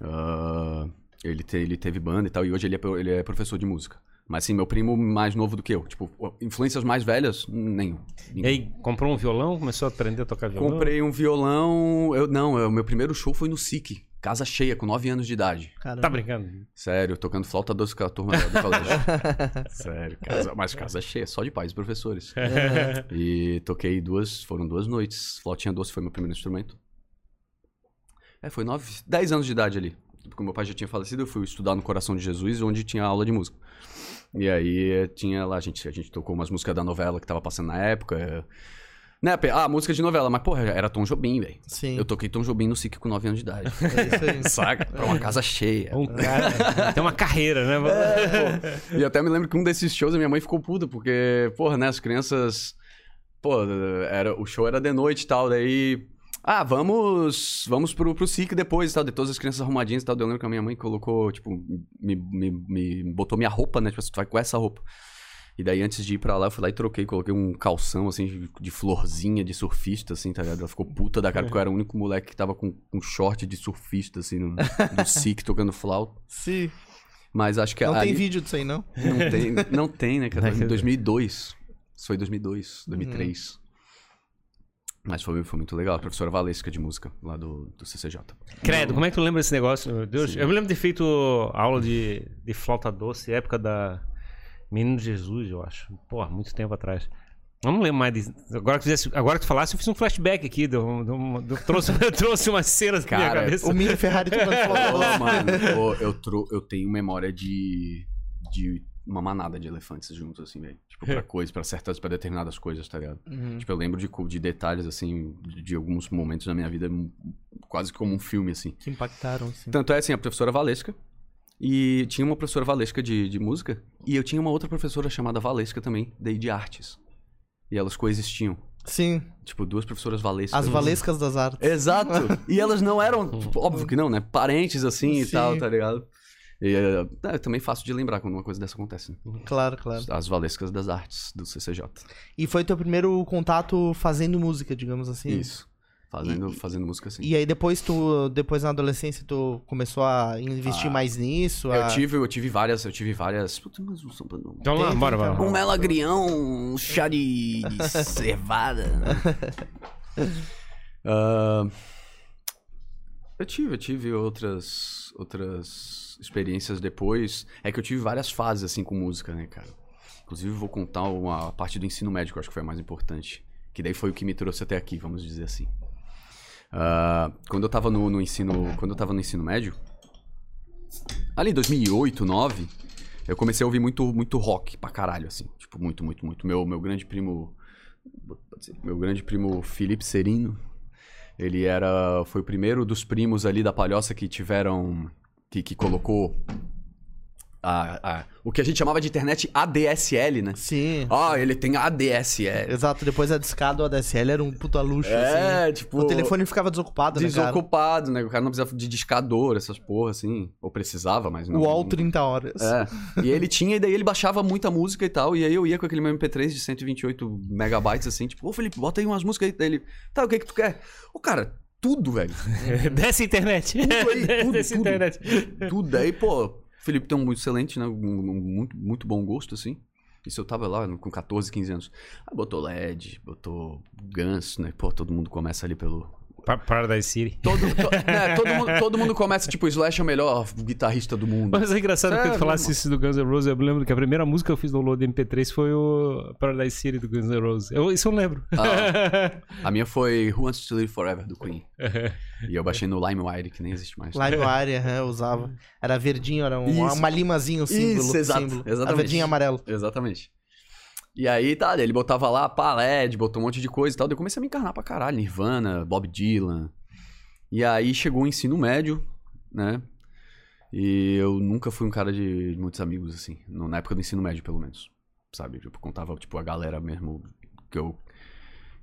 ah, ele, te- ele teve banda e tal, e hoje ele é, ele é professor de música. Mas sim, meu primo mais novo do que eu. Tipo, influências mais velhas, nenhum. E aí, comprou um violão, começou a aprender a tocar violão? Comprei um violão. Eu, não, é, o meu primeiro show foi no SIC, casa cheia, com 9 anos de idade. Caramba. Tá brincando? Sério, tocando flauta doce com a turma do *laughs* colégio. *laughs* Sério, casa, mas casa cheia, só de pais e professores. *laughs* E toquei duas, foram duas noites. Flautinha doce foi meu primeiro instrumento. É, foi nove, dez anos de idade ali. Porque meu pai já tinha falecido, eu fui estudar no Coração de Jesus, onde tinha aula de música. E aí eh, tinha lá, a gente, a gente tocou umas músicas da novela que tava passando na época. Né, ah, música de novela, mas porra, era Tom Jobim, velho. Sim. Eu toquei Tom Jobim no SIC com 9 anos de idade. É isso aí. *laughs* Saca? Pra uma casa cheia. Um cara *laughs* tem uma carreira, né? E até me lembro que um desses shows a minha mãe ficou puta, porque, porra, né, as crianças. Pô, era, o show era de noite e tal, daí. Ah, vamos. Vamos pro, pro SIC depois e tal. De todas as crianças arrumadinhas e tal. Eu lembro que a minha mãe colocou, tipo, me, me, me botou minha roupa, né? Tipo, tu vai com essa roupa. E daí, antes de ir pra lá, eu fui lá e troquei, coloquei um calção, assim, de, florzinha de surfista, assim, tá ligado? Ela ficou puta da cara, porque eu era o único moleque que tava com um short de surfista, assim, no, no *laughs* SIC, tocando flauta. Sim. Mas acho que Não ali- tem vídeo disso aí, não? Não tem, não tem, né, *laughs* cara? Em 2002. Isso foi 2002, 2003. Mas foi, foi muito legal. A professora Valesca de música, lá do, do CCJ. Credo, como é que tu lembra desse negócio? Meu Deus, Sim. eu me lembro de ter feito aula de, de flauta doce, época da Menino Jesus, eu acho. Porra, muito tempo atrás. Eu Não lembro mais disso. Agora que, fizesse, agora que tu falasse, eu fiz um flashback aqui. Deu, deu, deu, trouxe, *laughs* trouxe umas cenas na minha Cara, cabeça. O Mini Ferrari *laughs* Ô, doce. mano, eu, tro- eu tenho memória de, de uma manada de elefantes juntos, assim, velho. Tipo, pra *laughs* coisas, pra certas, pra determinadas coisas, tá ligado? Uhum. Tipo, eu lembro de, de detalhes, assim, de, de alguns momentos da minha vida, quase como um filme, assim. Que impactaram, assim. Tanto é assim, a professora Valesca. E tinha uma professora Valesca de, de música. E eu tinha uma outra professora chamada Valesca também, daí de artes. E elas coexistiam. Sim, Tipo, duas professoras Valescas. as Valescas das Artes. Exato! *laughs* E elas não eram, tipo, óbvio que não, né? Parentes assim e Sim. tal, tá ligado? E é, é também fácil de lembrar quando uma coisa dessa acontece. né? Claro, claro. As Valescas das Artes do CCJ. E foi teu primeiro contato fazendo música, digamos assim. Isso. Fazendo, fazendo música assim. E aí depois tu, depois na adolescência, tu comeisou a investir Ah, mais nisso? Eu a- tive, eu tive várias, eu tive várias. Puta, mas um samba não. Então lá, bora, bora. então. Um melagrião, um chá de, cevada. *laughs* Ah, eu tive, eu tive outras, outras experiências depois. É que eu tive várias fases assim com música, né, cara? Inclusive vou contar uma parte do ensino médio que eu acho que foi a mais importante. Que daí foi o que me trouxe até aqui, vamos dizer assim. Ah, quando eu tava no, no ensino, quando eu tava no ensino médio, ali em 2008, 2009, eu comecei a ouvir muito, muito rock pra caralho, assim. Tipo, muito, muito, muito. Meu, meu grande primo. Meu grande primo Felipe Serino. Ele era. Foi o primeiro dos primos ali da palhoça que tiveram. Que, que colocou. A, a- o que a gente chamava de internet ADSL, né? Sim. Ah, ele tem ADSL. Exato, depois a discada, o ADSL era um puta luxo, É, assim. tipo. O telefone ficava desocupado, né? Desocupado, né? O cara não precisava de discador, essas porra, assim. Ou precisava, mas não. O UOL 30 horas. É. E ele tinha, e daí ele baixava muita música e tal. E aí eu ia com aquele meu MP3 de 128 megabytes, assim, tipo, ô Felipe, bota aí umas músicas aí. Daí ele, tá, o que que tu quer? Ô, cara, tudo, velho. *laughs* Desce a internet. Tudo aí, tudo, *laughs* Desce a tudo. internet. Tudo. Aí, pô, Felipe tem um excelente, né? Um, um muito, muito bom gosto, assim. Isso eu tava lá com 14, 15 anos. Aí botou LED, botou Guns, né? Pô, todo mundo começa ali pelo. Pa- Paradise City. Todo, to- *laughs* né, todo, mundo, todo mundo começa, tipo, Slash é o melhor guitarrista do mundo. Mas é engraçado que Sério, tu falasse isso do Guns N' Roses. Eu me lembro que a primeira música que eu fiz no download MP3 foi o Paradise City do Guns N' Roses. Eu, isso eu lembro. Ah. *laughs* A minha foi Who Wants to Live Forever, do Queen. E eu baixei no LimeWire, que nem existe mais. LimeWire, é, eu usava. Era verdinho, era um, Isso. uma limazinha o símbolo. Isso, exato, símbolo. exatamente. A verdinho e amarelo. Exatamente. E aí, tá, ele botava lá pá, LED, botou um monte de coisa e tal. Daí eu comecei a me encarnar pra caralho. Nirvana, Bob Dylan. E aí chegou o ensino médio, né? E eu nunca fui um cara de muitos amigos, assim. Na época do ensino médio, pelo menos. Sabe? Tipo, contava, tipo, a galera mesmo que eu,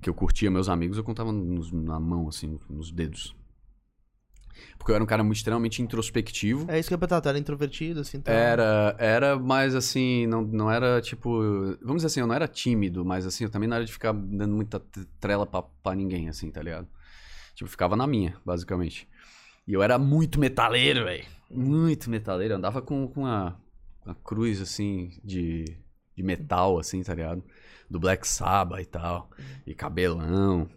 que eu curtia, meus amigos, eu contava nos- na mão, assim, nos dedos. Porque eu era um cara muito extremamente introspectivo. É isso que eu perguntar, era introvertido, assim, então... Era, era, mas assim, não, não era tipo. Vamos dizer assim, eu não era tímido, mas assim, eu também não era de ficar dando muita trela pra, pra ninguém, assim, tá ligado? Tipo, ficava na minha, basicamente. E eu era muito metaleiro, velho. Muito metaleiro. Eu andava com, com uma, uma cruz, assim, de, de metal, assim, tá ligado? Do Black Sabbath e tal. E cabelão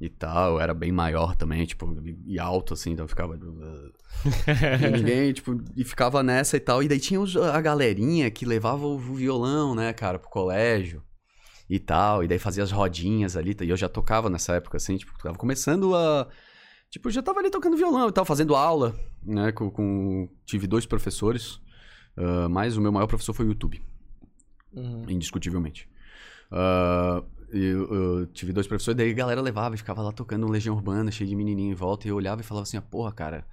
e tal. Era bem maior também, tipo, e alto, assim, então ficava. E *laughs* ninguém, tipo, e ficava nessa e tal. E daí tinha os- a galerinha que levava o violão, né, cara, pro colégio e tal. E daí fazia as rodinhas ali. E eu já tocava nessa época, assim, tipo, tava começando a. Tipo, já tava ali tocando violão e tal, fazendo aula, né, com. com- Tive dois professores, ah, mas o meu maior professor foi o YouTube Uhum. indiscutivelmente. Ah, eu, eu tive dois professores, daí a galera levava e ficava lá tocando um Legião Urbana, cheio de menininho em volta, e eu olhava e falava assim, ah, porra, cara,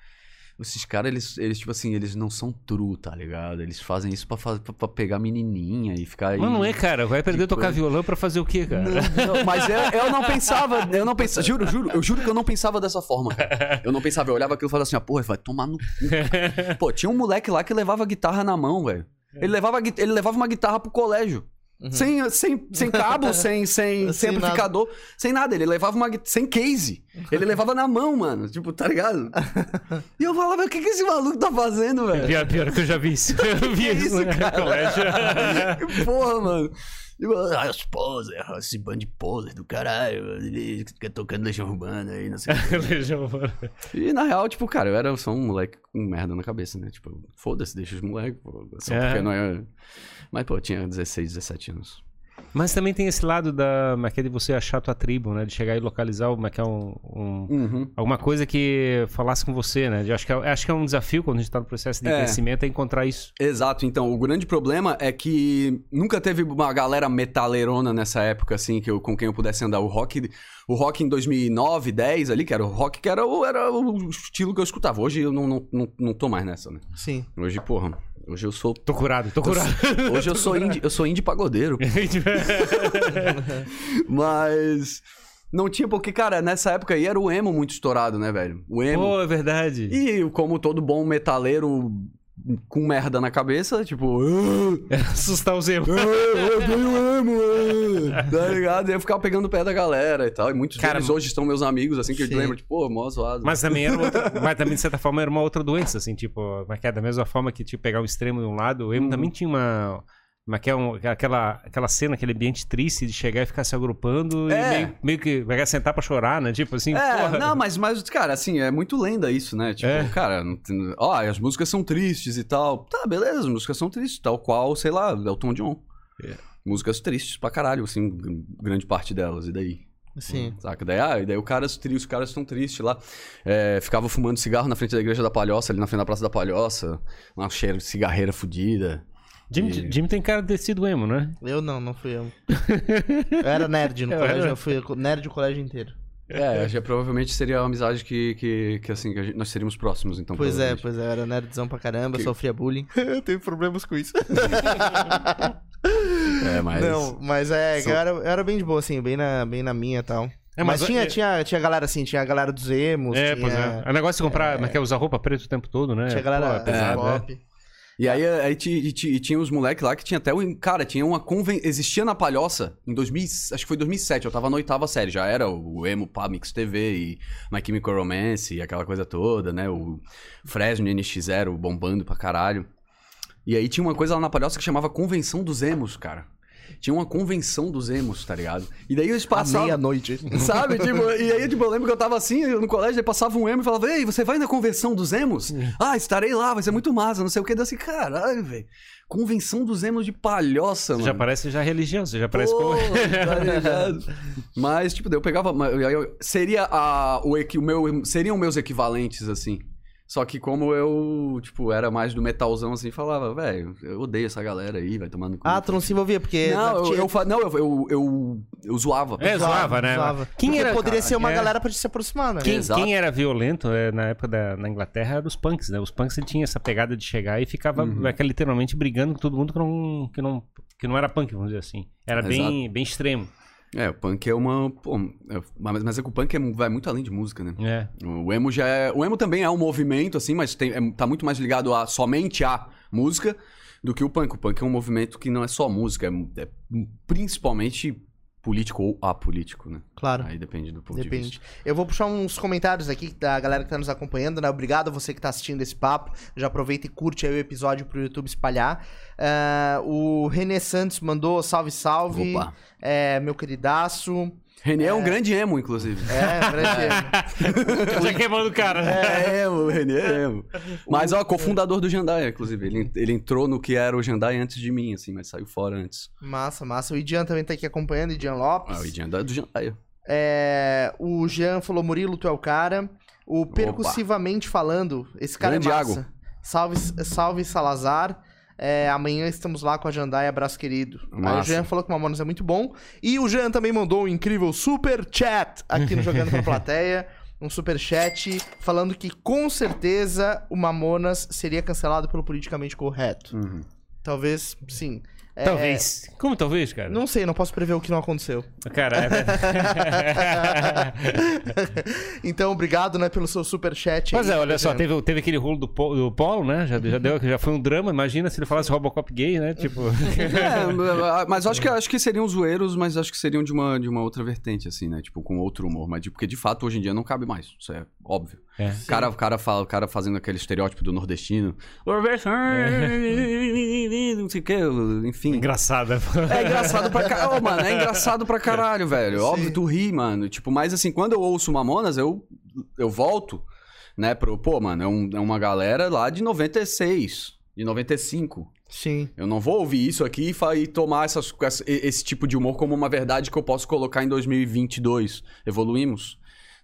esses caras, eles, eles, tipo assim, eles não são true, tá ligado? Eles fazem isso pra, fa- pra, pra pegar menininha e ficar aí... Mas não é, cara. Vai aprender a tocar violão pra fazer o quê, cara? Não, não, mas eu, eu não pensava, eu não pensava, juro, juro, eu juro que eu não pensava dessa forma, cara. Eu não pensava, eu olhava aquilo e falava assim, ah, porra, vai tomar no cu. Pô, tinha um moleque lá que levava guitarra na mão, velho. Ele levava, ele levava uma guitarra pro colégio. Sem, sem, sem cabo, *laughs* sem, sem, sem Sem nada. amplificador, sem nada. Ele levava uma sem case. Ele levava na mão, mano. Tipo, tá ligado? *laughs* E eu falava, o que, que esse maluco tá fazendo, velho? Pior, pior que eu já vi isso. *laughs* Eu vi Que isso, isso, no cara? colégio. Que porra, mano. Ah, os poser, esse bando de poser do caralho. Ele fica tocando Legião Urbana aí, não sei o quê. *laughs* Legião Urbana. E na real, tipo, cara, eu era só um moleque com merda na cabeça, né? Tipo, foda-se, deixa os moleques, pô. Só É. porque não é. Mas, pô, eu tinha 16, 17 anos. Mas também tem esse lado da. Que é de você achar tua tribo, né? De chegar e localizar como é que é um. um- Uhum. alguma coisa que falasse com você, né? De- acho, que é, acho que é um desafio quando a gente tá no processo de É. crescimento é encontrar isso. Exato, então, o grande problema é que nunca teve uma galera metaleirona nessa época, assim, que eu, com quem eu pudesse andar. O rock, o rock em 2009, 10 ali, que era o rock que era, o- era o estilo que eu escutava. Hoje eu não, não, não, não tô mais nessa, né? Sim. Hoje, porra, hoje eu sou... Tô curado, tô curado. *laughs* Hoje eu sou indie, eu sou indie pagodeiro. *laughs* Mas não tinha porque, cara, nessa época aí era o emo muito estourado, né, velho? O emo. Pô, é verdade. E como todo bom metaleiro com merda na cabeça, tipo, "Ah, *laughs* Assustar os erros. ah, eu odeio emo, ah", tá ligado? E eu ficava pegando o pé da galera e tal. E muitos Cara, deles hoje estão meus amigos, assim, que Sim. eu lembro, tipo, pô, mó zoado. Mas também era outra, *laughs* mas também, de certa forma, era uma outra doença, assim, tipo, como é que é? da mesma forma que tipo, pegar um extremo de um lado, o emo Uhum. também tinha uma. É que é? Um, aquela, aquela cena, aquele ambiente triste de chegar e ficar se agrupando É. e meio, meio que vai sentar pra chorar, né? Tipo assim, É, porra. não, mas, mas, cara, assim, é muito lenda isso, né? Tipo, É. cara, ó, as músicas são tristes e tal. Tá, beleza, as músicas são tristes, tal qual, sei lá, Elton John. É. Músicas tristes pra caralho, assim, grande parte delas, e daí? Sim. Saca? Daí, ah, e daí o cara, os caras estão tristes lá. É, ficava fumando cigarro na frente da igreja da Palhoça, ali na frente da Praça da Palhoça. Uma cheiro de cigarreira fudida. Jimmy, E- Jimmy tem cara de sido emo, né? Eu não, não fui eu. Eu era nerd no Eu *laughs* colégio, era. eu fui nerd o colégio inteiro. É, já provavelmente seria uma amizade que, que, que assim, que a gente- nós seríamos próximos, então. Pois é, pois é, eu era nerdzão pra caramba, Que- sofria bullying. *laughs* eu tenho problemas com isso. *laughs* É, mas. Não, mas é, São- eu, era, eu era bem de boa, assim, bem na, bem na minha e tal. É, mas mas tinha, é- tinha, tinha galera assim, tinha a galera dos emos, É, tinha, pois é. O negócio de comprar, mas quer usar roupa preta o tempo todo, né? tinha a Pô, galera é pesado, né? pop. E aí, aí ti- e tinha os moleques lá que tinha até o. Cara, tinha uma conven... Existia na Palhoça em 2000. Acho que foi 2007. Eu tava na oitava série. Já era o Emo Pá Mix TV e My Chemical Romance e aquela coisa toda, né? O Fresno NX0 bombando pra caralho. E aí tinha uma coisa lá na Palhoça que chamava Convenção dos Emos, cara. Tinha uma convenção dos emos, tá ligado? E daí eles passavam. meia-noite. *laughs* Sabe? Tipo, e aí, tipo, eu lembro que eu tava assim no colégio, aí passava um emo e falava, ei, você vai na convenção dos emos? Ah, estarei lá, vai ser muito massa, não sei o que. Eu assim, caralho, velho. Convenção dos emos de palhoça, Você mano. já parece já religião, você já parece Pô, como... tá? Mas, tipo, daí eu pegava. eu- Seria a, o, o meu. Seriam meus equivalentes, assim. Só que como eu, tipo, era mais do metalzão, assim, falava, velho, eu odeio essa galera aí, vai tomando cu. Ah, tu não se envolvia, porque... Não, eu, eu, fa- não eu, eu, eu, eu zoava. É, zoava, né? zoava. Quem Porque era- poderia ser uma é. galera pra te se aproximar, né? Quem, Exato. quem era violento é, na época da na Inglaterra eram os punks, né? Os punks ele tinha essa pegada de chegar e ficava Uhum. é, literalmente brigando com todo mundo que não, que não, que não era punk, vamos dizer assim. Era bem, bem extremo. É, o punk é uma. Pô, é- mas, mas é que o punk é- vai muito além de música, né? É. O emo já é. O emo também é um movimento, assim, mas tem, é- tá muito mais ligado a somente a música do que o punk. O punk é um movimento que não é só música, é, é principalmente político ou apolítico, né? Claro. Aí depende do ponto de Depende. vista. Eu vou puxar uns comentários aqui da galera que tá nos acompanhando, né? Obrigado a você que tá assistindo esse papo. Já aproveita e curte aí o episódio pro YouTube espalhar. Ah, o René Santos mandou salve, salve. Opa. É, meu queridaço. René é, um grande emo, inclusive. É, grande. *laughs* Já queimando o cara. É, emo, o René é emo. Mas, ó, cofundador do Jandaia, inclusive. Ele, ele entrou no que era o Jandaia antes de mim, assim, mas saiu fora antes. massa, massa. O Idian também tá aqui acompanhando, Idian Lopes. Ah, o Jandaia é do Jandaia. É, o Jean falou, Murilo, tu é o cara. O Percussivamente falando, esse cara Grande é massa. Salve, salve Salazar. É, amanhã estamos lá com a Jandai, abraço querido. Aí o. Jean falou que o Mamonas é muito bom. E o Jean também mandou um incrível super chat aqui no *laughs* Jogando pra Plateia. Um super chat falando que com certeza o Mamonas seria cancelado pelo politicamente correto. Uhum. Talvez, sim. É, Talvez. Como talvez, cara? Não sei, não posso prever o que não aconteceu. Cara, é verdade. *laughs* então, obrigado, né, pelo seu superchat. Mas aí, é, olha só, teve, teve aquele rolo do, Po- do Polo, né? Já, já, deu, já foi um drama. Imagina se ele falasse Robocop gay, né? Tipo. *laughs* É, mas acho que, acho que seriam zoeiros, mas acho que seriam de uma, de uma outra vertente, assim, né? Tipo, com outro humor. Mas, tipo, porque de fato, hoje em dia não cabe mais. Isso é óbvio. É. O cara, o cara, fala, o cara fazendo aquele estereótipo do nordestino. *laughs* Não sei o que, enfim. Engraçada. É engraçado pra caralho, mano. É engraçado pra caralho, velho. Sim. Óbvio, tu ri, mano. Tipo, mas assim, quando eu ouço Mamonas, eu, eu volto, né, pro. Pô, mano, é, um- é uma galera lá de 96, de 95. Sim. Eu não vou ouvir isso aqui e, e tomar essas, essa- esse tipo de humor como uma verdade que eu posso colocar em 2022. Evoluímos.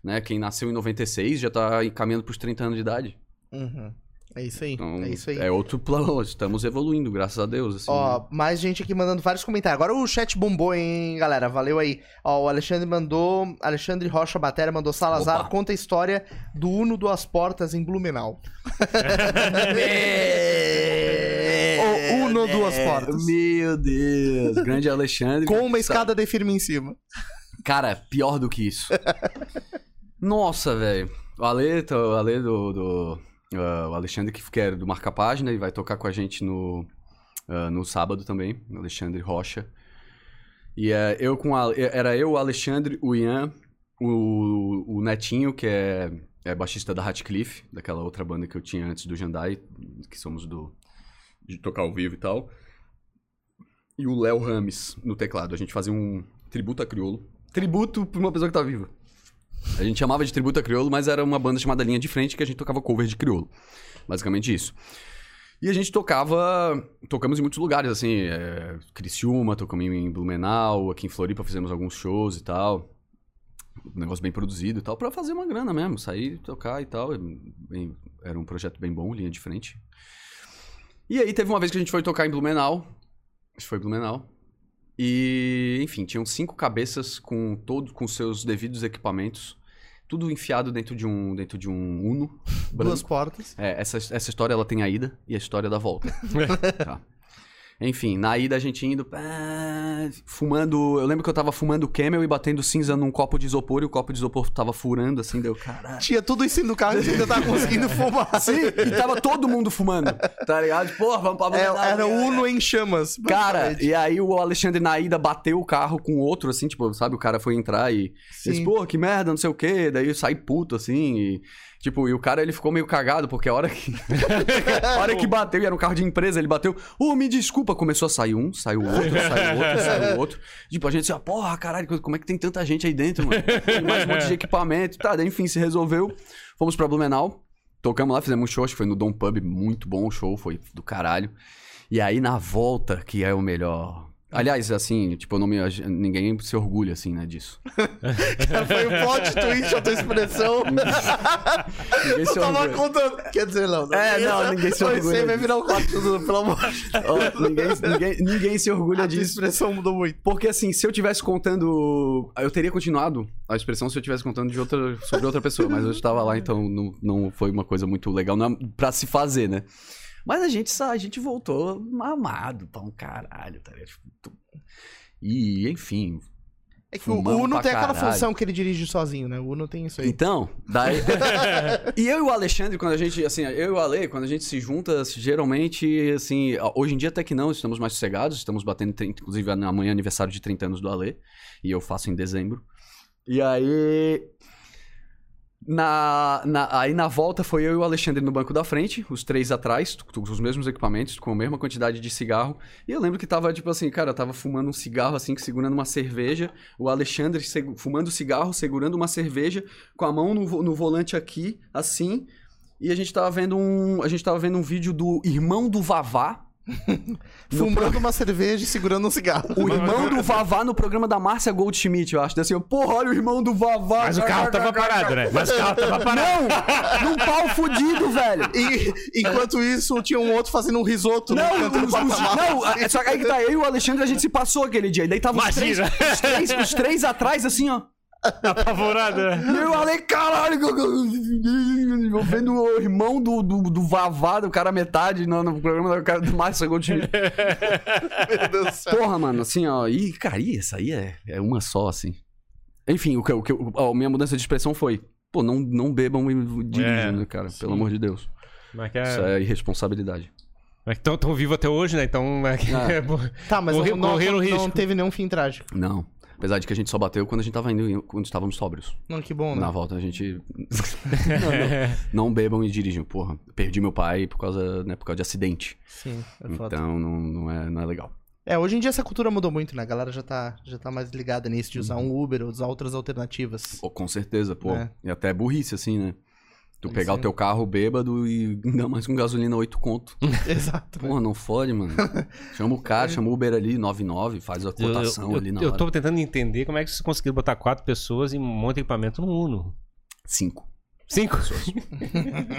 Né? Quem nasceu em 96 já tá caminhando pros 30 anos de idade. Uhum. É isso aí. Então, é isso aí. é outro plano. Estamos evoluindo, graças a Deus. Assim, Ó, mais gente aqui mandando vários comentários. Agora o chat bombou, hein, galera? Valeu aí. Ó, o Alexandre mandou. Alexandre Rocha Batera mandou Salazar. Opa. Conta a história do Uno Duas Portas em Blumenau. *laughs* o Uno Duas Portas. Meu Deus. Grande Alexandre. Com uma escada de firme em cima. Cara, pior do que isso. *laughs* Nossa, velho. O Ale, tá- o Ale do. do ah, o Alexandre que que é do Marca Página e vai tocar com a gente no, ah, no sábado também. Alexandre Rocha. E é, eu com a, era eu, o Alexandre, o Ian, o, o Netinho, que é, é baixista da Hatcliffe, daquela outra banda que eu tinha antes do Jandai, que somos do. de tocar ao vivo e tal. E o Léo Rames no teclado. A gente fazia um tributo a crioulo. Tributo pra uma pessoa que tá viva. A gente chamava de tributo a crioulo, mas era uma banda chamada Linha de Frente que a gente tocava cover de crioulo. Basicamente isso. E a gente tocava. Tocamos em muitos lugares, assim. É, Criciúma, tocamos em Blumenau, aqui em Floripa fizemos alguns shows e tal. Um negócio bem produzido e tal, pra fazer uma grana mesmo, sair, tocar e tal. Bem- era um projeto bem bom, linha de frente. E aí teve uma vez que a gente foi tocar em Blumenau. Acho que foi Blumenau. E, enfim, tinham cinco cabeças com todo, com seus devidos equipamentos, tudo enfiado dentro de um, dentro de um Uno Duas branco. portas. É, essa, essa história ela tem a ida e a história da volta. *laughs* Tá. Enfim, na ida a gente indo, fumando. Eu lembro que eu tava fumando Camel e batendo cinza num copo de isopor e o copo de isopor tava furando assim, deu caralho. Tinha tudo isso no carro e você ainda tá conseguindo fumar. *laughs* Sim, e tava todo mundo fumando, tá ligado? Porra, vamos pra É, era o. Uno em chamas. Cara, e aí o Alexandre na ida bateu o carro com outro, assim, tipo, sabe? O cara foi entrar e Sim. disse, pô, que merda, não sei o quê. Daí eu saí puto, assim, e... Tipo, e o cara, ele ficou meio cagado, porque a hora que... *laughs* a hora que bateu, e era um carro de empresa, ele bateu, ô, me desculpa. Começou a sair um, saiu outro, saiu outro, saiu outro. Tipo, a gente assim, porra, caralho, como é que tem tanta gente aí dentro, mano? E mais um monte de equipamento. Tá, daí, enfim, se resolveu. Fomos pra Blumenau. Tocamos lá, fizemos um show, acho que foi no Dom Pub, muito bom o show, foi do caralho. E aí na volta, que é o melhor. Aliás, assim, tipo, não me, ninguém se orgulha, assim, né, disso. *laughs* Foi o plot twist a tua expressão. *laughs* Ninguém se tava orgulha. contando. Quer dizer, não. É, não, ninguém se orgulha Você vai virar um Dudu, pelo amor de *laughs* Deus. Ó, ninguém, ninguém, ninguém se orgulha A disso. expressão mudou muito. Porque, assim, se eu tivesse contando... Eu teria continuado a expressão se eu tivesse contando de outra, sobre outra pessoa. Mas eu estava lá, então não, não foi uma coisa muito legal não, é pra se fazer, né? Mas a gente, a gente voltou amado pra um caralho, tá ligado? Tipo, E, enfim, É que o Uno tem aquela caralho. função que ele dirige sozinho, né? O Uno tem isso aí. Então, daí. *laughs* e eu e o Alexandre, quando a gente, assim, eu e o Ale, quando a gente se junta, geralmente, assim, hoje em dia até que não, estamos mais sossegados, estamos batendo, 30, inclusive amanhã é aniversário de 30 anos do Ale, e eu faço em dezembro. E aí. Na, na- aí na volta foi eu e o Alexandre no banco da frente, os três atrás, com os mesmos equipamentos, com a mesma quantidade de cigarro. E eu lembro que tava, tipo assim, cara, tava fumando um cigarro, assim, segurando uma cerveja. O Alexandre fumando cigarro, segurando uma cerveja, com a mão no, no volante aqui, assim. E a gente tava vendo um. A gente tava vendo um vídeo do irmão do Vavá. *laughs* no Fumando uma cerveja e segurando um cigarro. O irmão do Vavá no programa da Márcia Goldschmidt, eu acho. Assim, porra, olha o irmão do Vavá. Mas o carro tava parado, né? Mas o carro tava parado. Não! Num pau fudido, velho! E enquanto isso, tinha um outro fazendo um risoto no Não, do os, os, não, é só que aí que tá, eu e o Alexandre, a gente se passou aquele dia. E daí tava os três, os, três, os três atrás, assim, ó. *laughs* Apavorada. E eu falei, caralho, eu *laughs* vendo o irmão do, do, do Vavá, do cara metade, no, no programa do cara do Márcio Coutinho. *laughs* Meu Deus do céu. Porra, mano, assim, ó. E, cara, e essa aí é, é uma só, assim. Enfim, o que, o que, eu- a minha mudança de expressão foi: pô, não, não bebam e dirijam, É, né, cara? sim. Pelo amor de Deus. Mas que é... Isso é irresponsabilidade. Mas tão, tão vivo até hoje, né? Então. É que... Ah. Tá, mas Corre- não, não, não risco. teve nenhum fim trágico. Não. Apesar de que a gente só bateu quando a gente tava indo, quando estávamos sóbrios. Não, que bom, né? Na volta a gente. *laughs* *laughs* não, não, não bebam e dirijam, porra. Perdi meu pai por causa, né, por causa de acidente. Sim, é foda. Então não, não, é, não é legal. É, hoje em dia essa cultura mudou muito, né? A galera já tá, já tá mais ligada nisso, de usar Uhum. um Uber ou usar outras alternativas. Pô, com certeza, pô. É. E até burrice, assim, né? Tu pegar o teu carro bêbado e *laughs* ainda mais com gasolina 8 conto. *laughs* Exato. Porra, não fode, mano. *laughs* Chama o cara, chama o Uber ali, 99, faz a Eu, cotação eu, ali na eu hora. tô tentando entender como é que vocês conseguiram botar quatro pessoas e um monte de equipamento no Uno. Cinco. Cinco?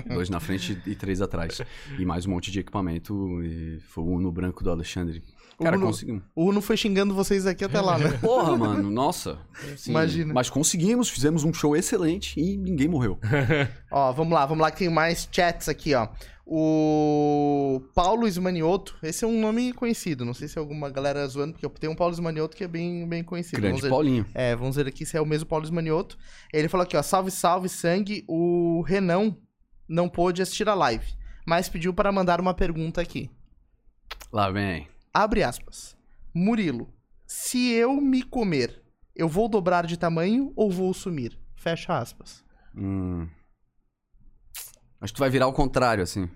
Dois na frente e três atrás. E mais um monte de equipamento. E foi o Uno branco do Alexandre. Cara, Uno- conseguimos. O Uno foi xingando vocês aqui até lá, né? *laughs* Porra, mano, nossa. Sim, Imagina. Mas conseguimos, fizemos um show excelente e ninguém morreu. *laughs* Ó, vamos lá, vamos lá que tem mais chats aqui, ó. O Paulo Ismanioto, esse é um nome conhecido, não sei se é alguma galera zoando, porque tem um Paulo Ismanioto que é bem, bem conhecido. Grande Vamos ver- Paulinho. É, vamos ver aqui se é o mesmo Paulo Ismanioto. Ele falou aqui, ó, salve, salve, sangue, o Renan não pôde assistir a live, mas pediu para mandar uma pergunta aqui. Lá vem. Abre aspas. Murilo, se eu me comer, eu vou dobrar de tamanho ou vou sumir? Fecha aspas. Hum. Acho que tu vai virar ao contrário, assim.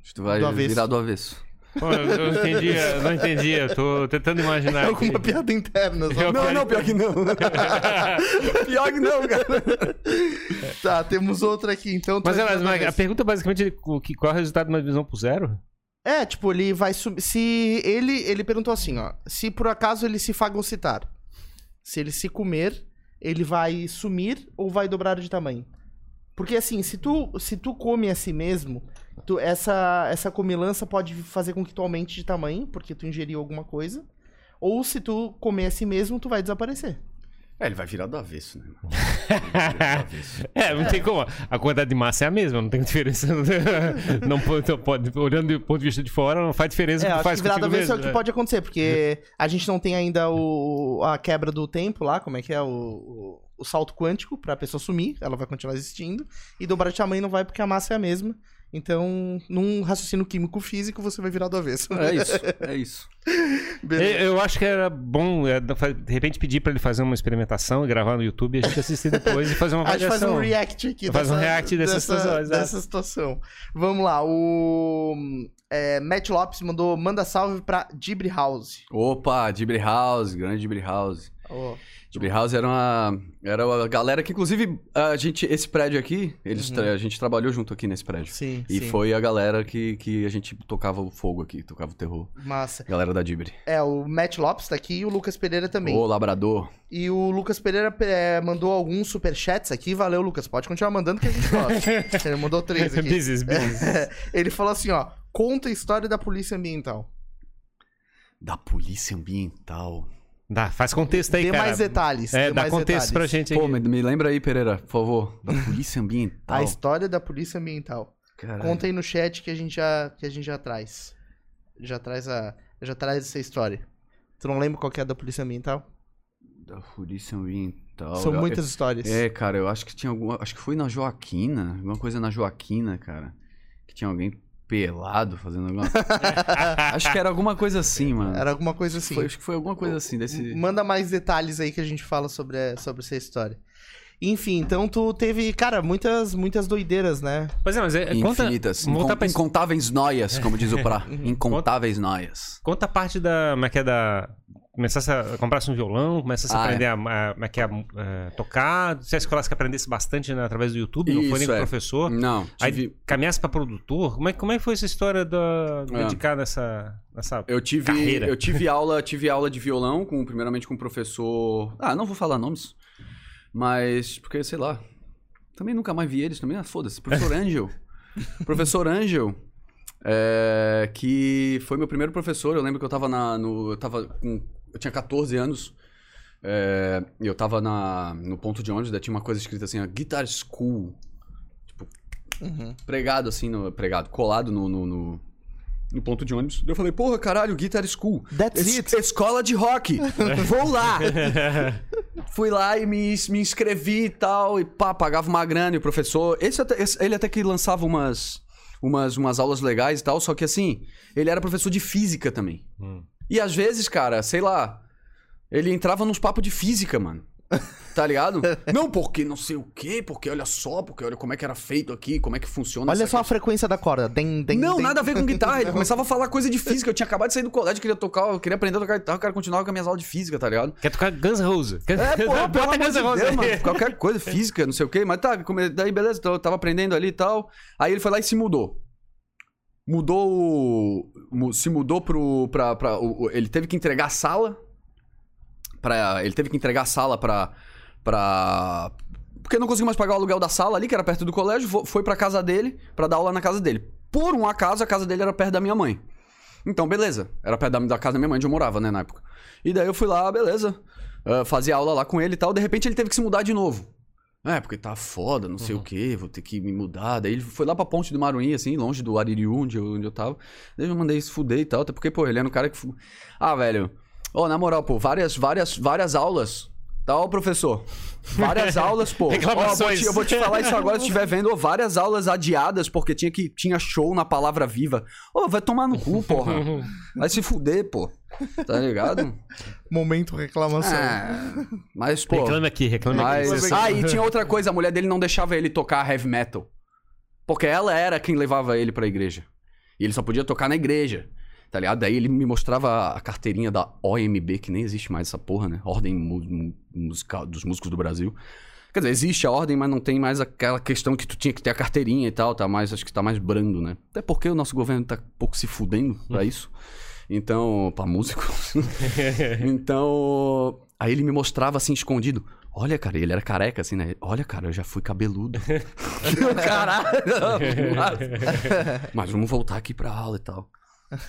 Acho que tu vai Do virar do avesso. Pô, eu não entendi, eu não entendi. Eu tô tentando imaginar. É aqui. alguma piada interna, só. Eu- Não, não, pior que não. *laughs* pior que não, cara. Tá, temos outra aqui, então. Mas, vai mas, mas a pergunta é basicamente o que, qual é o resultado de uma divisão por zero? É, tipo, ele vai subir. Se ele. Ele perguntou assim, ó. Se por acaso ele se fagocitar, se ele se comer, ele vai sumir ou vai dobrar de tamanho? Porque assim, se tu, se tu come a si mesmo, tu- essa, essa comilança pode fazer com que tu aumente de tamanho, porque tu ingeriu alguma coisa. Ou se tu comer a si mesmo, tu vai desaparecer. É, ele vai virar do avesso, né? Virar do avesso. *laughs* É, não tem como. A quantidade de massa é a mesma, não tem diferença. *laughs* Não pode, pode- olhando do ponto de vista de fora, não faz diferença É, o que faz que virada contigo vez é o mesmo. que pode acontecer, porque a gente não tem ainda o, a quebra do tempo lá, como é que é? O, o, o salto quântico pra pessoa sumir, ela vai continuar existindo, e dobrar de tamanho não vai porque a massa é a mesma. Então, num raciocínio químico físico, você vai virar do avesso. É isso, é isso. *laughs* Beleza. Eu, acho que era bom, é, de repente, pedir pra ele fazer uma experimentação e gravar no YouTube e a gente assistir depois e fazer uma *laughs* A gente faz avaliação. um react aqui. Faz um react dessa situação, exato. dessa situação. Vamos lá, o é, Matt Lopes mandou, manda salve pra Dibre House. Opa, Dibri House, grande Dibri House. Dibri House era uma, era uma galera que, inclusive, a gente, esse prédio aqui, eles tra- a gente trabalhou junto aqui nesse prédio. sim, E sim. foi a galera que, que a gente tocava o fogo aqui, tocava o terror. Massa. Galera da Dibri. É, o Matt Lopes tá aqui e o Lucas Pereira também. Ô, Labrador. E o Lucas Pereira é, mandou alguns superchats aqui. Valeu, Lucas. Pode continuar mandando que a gente gosta. *laughs* Ele mandou três aqui. business, business. *laughs* Ele falou assim, ó. Conta a história da polícia ambiental. Da Polícia Ambiental. Dá, faz contexto aí, Dê cara. mais detalhes. É, dê dá mais contexto pra detalhes. gente aí. Pô, me, me lembra aí, Pereira, por favor. Da Polícia Ambiental. A história da polícia ambiental. Caralho. Conta aí no chat que a gente já, que a gente já traz. Já traz a. Já traz essa história. Tu não lembra qual que é a da polícia ambiental? Da Polícia Ambiental. São Eu- muitas histórias. É, cara, eu acho que tinha alguma. Acho que foi na Joaquina. Alguma coisa na Joaquina, cara. Que tinha alguém pelado fazendo alguma. *laughs* *laughs* acho que era alguma coisa assim, mano. Era alguma coisa assim. Foi- acho que foi alguma coisa assim, desse. Manda mais detalhes aí que a gente fala sobre, a- sobre essa história. Enfim, então tu teve, cara, muitas, muitas doideiras, né? Pois é, mas é, conta, Infinitas. voltar Incon- pra, Incontáveis noias, como diz o Pra. *laughs* Incontáveis noias. conta a parte da. Como é que é da. Começasse a comprasse um violão, começasse a Ah, aprender a, a- como é que é, a, tocar. Se a escola que aprendesse bastante né, através do YouTube, não foi nem Isso, com o é. professor. Não, Aí tive. caminhasse pra produtor. Como é, como é que foi essa história da É. dedicar nessa, nessa Eu tive, carreira? eu tive aula, tive aula de violão com primeiramente com o professor. Ah, não vou falar nomes. Mas porque sei lá. Também nunca mais vi eles também. Ah, foda-se. Professor *laughs* Angel. professor Angel. é, que foi meu primeiro professor. Eu lembro que eu tava na, no. Eu tava com. Eu tinha 14 anos. É, eu tava na, no ponto de ônibus, daí tinha uma coisa escrita assim, ó, Guitar School. Tipo, Uhum. pregado assim, no, pregado, colado no, no, no, no ponto de ônibus. Daí eu falei, porra, caralho, Guitar School. That's Es- it. Escola de rock. *laughs* Vou lá. *laughs* Fui lá e me, me inscrevi e tal, e pá, pagava uma grana e o professor... Esse, até- esse- ele até que lançava umas, umas, umas aulas legais e tal, só que assim, ele era professor de física também. Hum. E às vezes, cara, sei lá, ele entrava nos papos de física, mano. Tá ligado? *laughs* não, porque não sei o quê, porque olha só, porque olha como é que era feito aqui, como é que funciona Olha só a frequência da corda. Tem, tem, não, tem- nada a ver com guitarra. Ele *laughs* começava a falar coisa de física. Eu tinha acabado de sair do colégio, queria tocar, eu queria aprender a tocar guitarra, eu quero continuar com as minhas aulas de física, tá ligado? Quer tocar Guns N' Roses? Quer... É, *laughs* porra, pelo Bota Guns aí. mano. Qualquer coisa, física, não sei o quê. Mas tá, come- daí beleza, então eu tava aprendendo ali e tal. Aí ele foi lá e se mudou. Mudou Se mudou pro... Pra, pra, ele teve que entregar a sala. Pra, ele teve que entregar a sala pra... pra porque não conseguiu mais pagar o aluguel da sala ali, que era perto do colégio. Foi pra casa dele, pra dar aula na casa dele. Por um acaso, a casa dele era perto da minha mãe. Então, beleza. Era perto da, casa da minha mãe, onde eu morava, né, na época. E daí eu fui lá, beleza. ah, fazia aula lá com ele e tal. De repente ele teve que se mudar de novo. É, porque tá foda, não sei o quê, vou ter que me mudar. Daí ele foi lá pra ponte do Maruim, assim, longe do Aririu, onde eu, onde eu tava. Daí eu mandei se fuder e tal, até porque, pô, ele era um cara que. Ah, velho. Ô, na moral, pô, várias, várias, várias aulas. Tá, ó, professor. Várias *laughs* aulas, pô. Ó, vou Reclamações. te- eu vou te falar isso agora se estiver vendo. ó, Várias aulas adiadas porque tinha, que, tinha show na palavra viva. Ô, vai tomar no cu, porra. Vai se fuder, pô. Tá ligado? Momento reclamação. É, mas, pô. Reclame aqui, reclame aqui. Mas... Ah, e tinha outra coisa, a mulher dele não deixava ele tocar heavy metal. Porque ela era quem levava ele pra igreja. E ele só podia tocar na igreja. Tá ligado? Daí ele me mostrava a carteirinha da OMB, que nem existe mais essa porra, né? Ordem Mu- Mu- Musical dos Músicos do Brasil. Quer dizer, existe a ordem, mas não tem mais aquela questão que tu tinha que ter a carteirinha e tal, tá mais, acho que tá mais brando, né? Até porque o nosso governo tá um pouco se fudendo pra isso. Então, pra músicos. *laughs* então, aí ele me mostrava assim, escondido. Olha, cara, ele era careca, assim, né? Olha, cara, eu já fui cabeludo. *laughs* *laughs* Caralho! Mas, mas vamos voltar aqui pra aula e tal.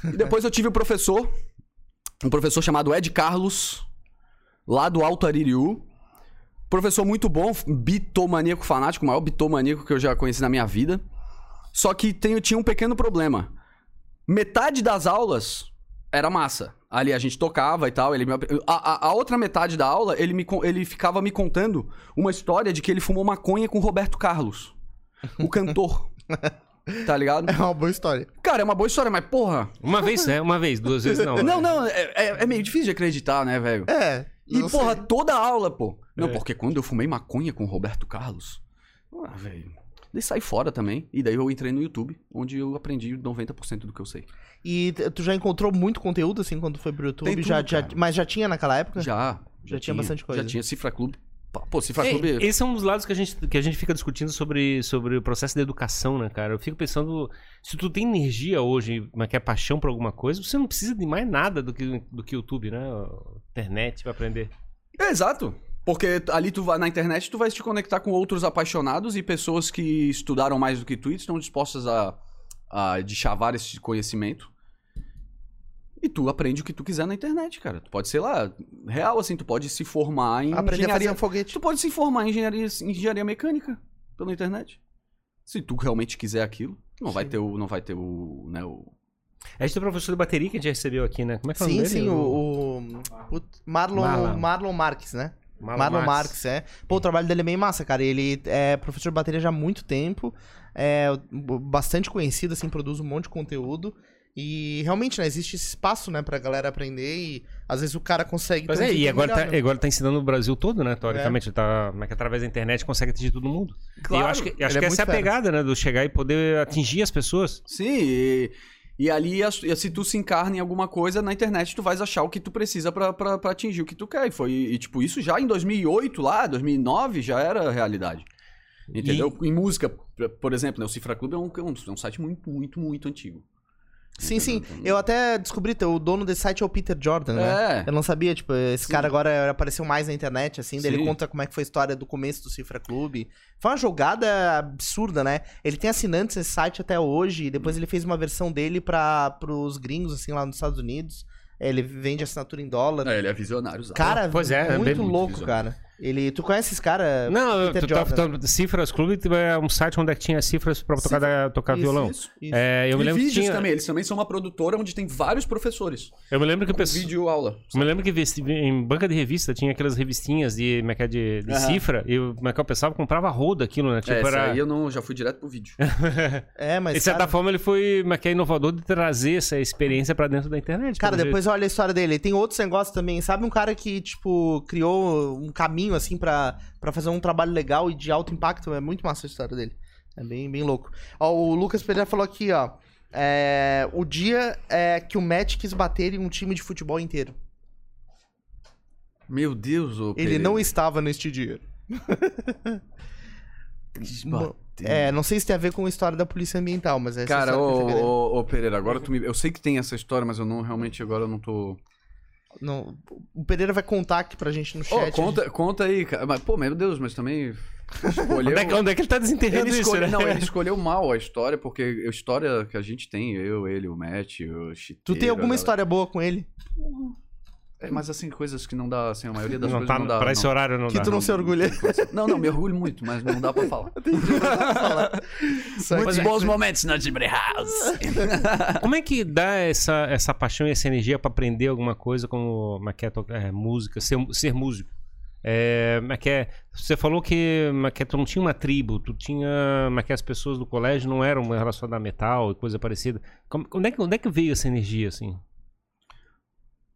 E depois eu tive o professor, um professor chamado Ed Carlos, lá do Alto Aririu. Professor muito bom, bitomaníaco fanático, o maior bitomaníaco que eu já conheci na minha vida. Só que tem, tinha um pequeno problema. Metade das aulas era massa. Ali a gente tocava e tal. Ele me- a, a- a outra metade da aula, ele, me, ele ficava me contando uma história de que ele fumou maconha com Roberto Carlos, o cantor. *laughs* tá ligado? É uma boa história. Cara, é uma boa história, mas porra. Uma vez, né? Uma vez, duas vezes não. *laughs* Não, não, é, é- é meio difícil de acreditar, né, velho? É. E, porra, sei. toda a aula, pô. Não, É. porque quando eu fumei maconha com o Roberto Carlos. Ah, velho. Daí saí fora também. E daí eu entrei no YouTube, onde eu aprendi 90% do que eu sei. E tu já encontrou muito conteúdo, assim, quando foi pro YouTube? Tem já, tudo, já, cara. mas já tinha naquela época? Já. Já tinha bastante coisa. Já tinha Cifra Clube. Pô, Cifra É, Clube. esse é um dos lados que a gente, que a gente fica discutindo sobre, sobre o processo da educação, né, cara? Eu fico pensando, se tu tem energia hoje, mas quer paixão por alguma coisa, você não precisa de mais nada do que do que YouTube, né? Internet pra aprender. É, exato. Porque ali tu vai na internet, tu vai te conectar com outros apaixonados e pessoas que estudaram mais do que tu e estão dispostas a, a deschavar esse conhecimento. E tu aprende o que tu quiser na internet, cara. Tu pode, sei lá, real assim, tu pode se formar em Aprender a engenharia. fazer um foguete. Tu pode se formar em engenharia, em engenharia mecânica pela internet. Se tu realmente quiser aquilo, não vai Sim. ter o não vai ter o, né, o A gente tem o professor de bateria que a gente recebeu aqui, né? Como é que é o nome Sim, dele? sim, o, o, o Marlon, Marlon. Marlon Marques, né? Marlon Marlon, Marques. Marques, é. Pô, o trabalho dele é bem massa, cara. Ele é professor de bateria já há muito tempo, é bastante conhecido, assim, produz um monte de conteúdo. E realmente, né, existe esse espaço, né, pra galera aprender e às vezes o cara consegue. Um é, e agora tá, melhor, né? agora tá ensinando o Brasil todo, né? Teoricamente, tá, como é que através da internet consegue atingir todo mundo. e eu Claro, acho que, eu acho ele que é essa é a pegada, né? Do chegar e poder atingir as pessoas. Sim, e, e ali, e se tu se encarna em alguma coisa, na internet tu vais achar o que tu precisa pra atingir o que tu quer. E, foi, e, tipo, isso já em 2008, lá, 2009, já era a realidade. Entendeu? Em música, por- exemplo, né, o Cifra Clube é um, é um, é um site muito, muito, muito antigo. Sim, sim. Entendeu? Eu até descobri, o dono desse site é o Peter Jordan, né? É. Eu não sabia, tipo, esse Sim. cara agora apareceu mais na internet, assim, daí ele Sim. conta como é que foi a história do começo do Cifra Clube. Foi uma jogada absurda, né? Ele tem assinantes nesse site até hoje, e depois ele fez uma versão dele para pros gringos, assim, lá nos Estados Unidos. Ele vende assinatura em dólar. É, ele é visionário. Zé. Cara, Pois é, é muito bem- louco, muito cara. Ele, tu conhece esse cara? Não, eu- Peter tu tá, Jordan? tá, Cifras Clube é um site onde é que tinha cifras pra tocar, da- tocar Isso, violão. isso, isso. É, eu me e lembro que vídeos tinha, também. Eles também são uma produtora onde tem vários professores. eu me lembro que pessoal vídeo aula. Eu me lembro que em banca de revista tinha aquelas revistinhas de, como é que é, de, de Aham. cifra, e o como é que o pessoal comprava roda aquilo, né? Tipo, é, era... aí eu não, já fui direto pro vídeo. *laughs* É, mas. De certa cara, forma, ele foi como é que é, inovador de trazer essa experiência pra dentro da internet. Cara, depois olha a história dele. Tem outros negócios também. Sabe um cara que, tipo, criou um caminho, assim, pra, pra fazer um trabalho legal e de alto impacto? É muito massa a história dele. É bem, bem louco. Ó, o Lucas Pereira falou aqui, ó. é, o dia é que o Matt quis bater em um time de futebol inteiro. Meu Deus, ô Ele Pereira. não estava neste dia. Quis Mo- bater. É, não sei se tem a ver com a história da polícia ambiental, mas é essa Cara, que ô, ô, ô, Pereira, agora tu me... Eu sei que tem essa história, mas eu não, realmente, agora eu não tô... Não, o Pereira vai contar aqui pra gente no chat. conta, conta aí, cara. Mas, pô, meu Deus, mas também... Escolheu... *laughs* Onde é, que- onde é que ele tá desenterrando Ele isso, escolheu, né? não, ele *laughs* escolheu mal a história, porque a história que a gente tem, eu, ele, o Matt, o Chiteiro... Tu tem alguma galera- história boa com ele? É, mas assim, coisas que não dá, assim, a maioria das Não coisas tá, não dá. pra não. esse horário não Que dá. tu não se orgulha. Não, não, me orgulho muito, mas não dá pra falar. Isso aqui. Muitos bons momentos na Gibre House. *laughs* Como é que dá essa, essa paixão e essa energia pra aprender alguma coisa como, como é que é, é, música, ser, ser músico? É, é que é? Você falou que, é que é, tu não tinha uma tribo, tu tinha, é que é, as pessoas do colégio não eram relacionadas a metal e coisa parecida. Como, onde, é que, onde é que veio essa energia, assim?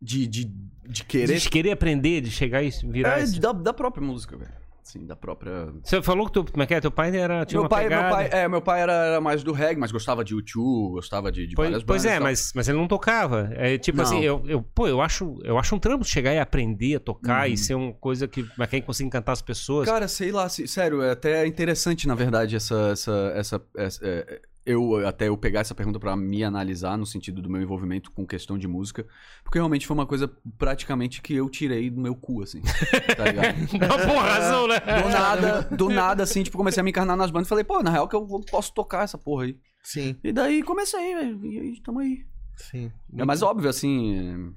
De, de, de querer. De querer aprender, de chegar e virar É, esse- da, da própria música, velho. Sim, da própria. Você falou que tu, como é que é, teu pai era, tinha Meu pai, meu pai, é, meu pai era, era mais do reggae, mas gostava de U2, gostava de, de Pois, pois é, mas, mas ele não tocava. É tipo Não. assim, eu, eu, pô, eu acho, eu acho um trampo chegar e aprender a tocar Uhum. e ser uma coisa que mas quem conseguir encantar as pessoas. Cara, sei lá, se- sério, é até interessante, na verdade, essa. essa, essa, essa- é, eu até eu pegar essa pergunta pra me analisar no sentido do meu envolvimento com questão de música, porque realmente foi uma coisa praticamente que eu tirei do meu cu, assim. *laughs* Tá ligado? Não, por razão, né? Do nada, do nada, assim, tipo, comecei a me encarnar nas bandas e falei, pô, na real que eu posso tocar essa porra aí. Sim, E daí comecei, velho. E aí, tamo aí. sim. É mais óbvio, assim.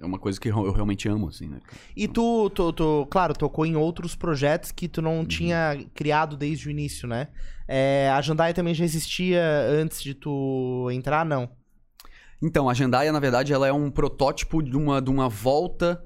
É uma coisa que eu realmente amo, assim, né? E tu, tu, tu, claro, tocou em outros projetos que tu Uhum. não tinha criado desde o início, né? É, a Jandai também já existia antes de tu entrar, não? Então, a Jandaia, na verdade, ela é um protótipo de uma, de uma volta.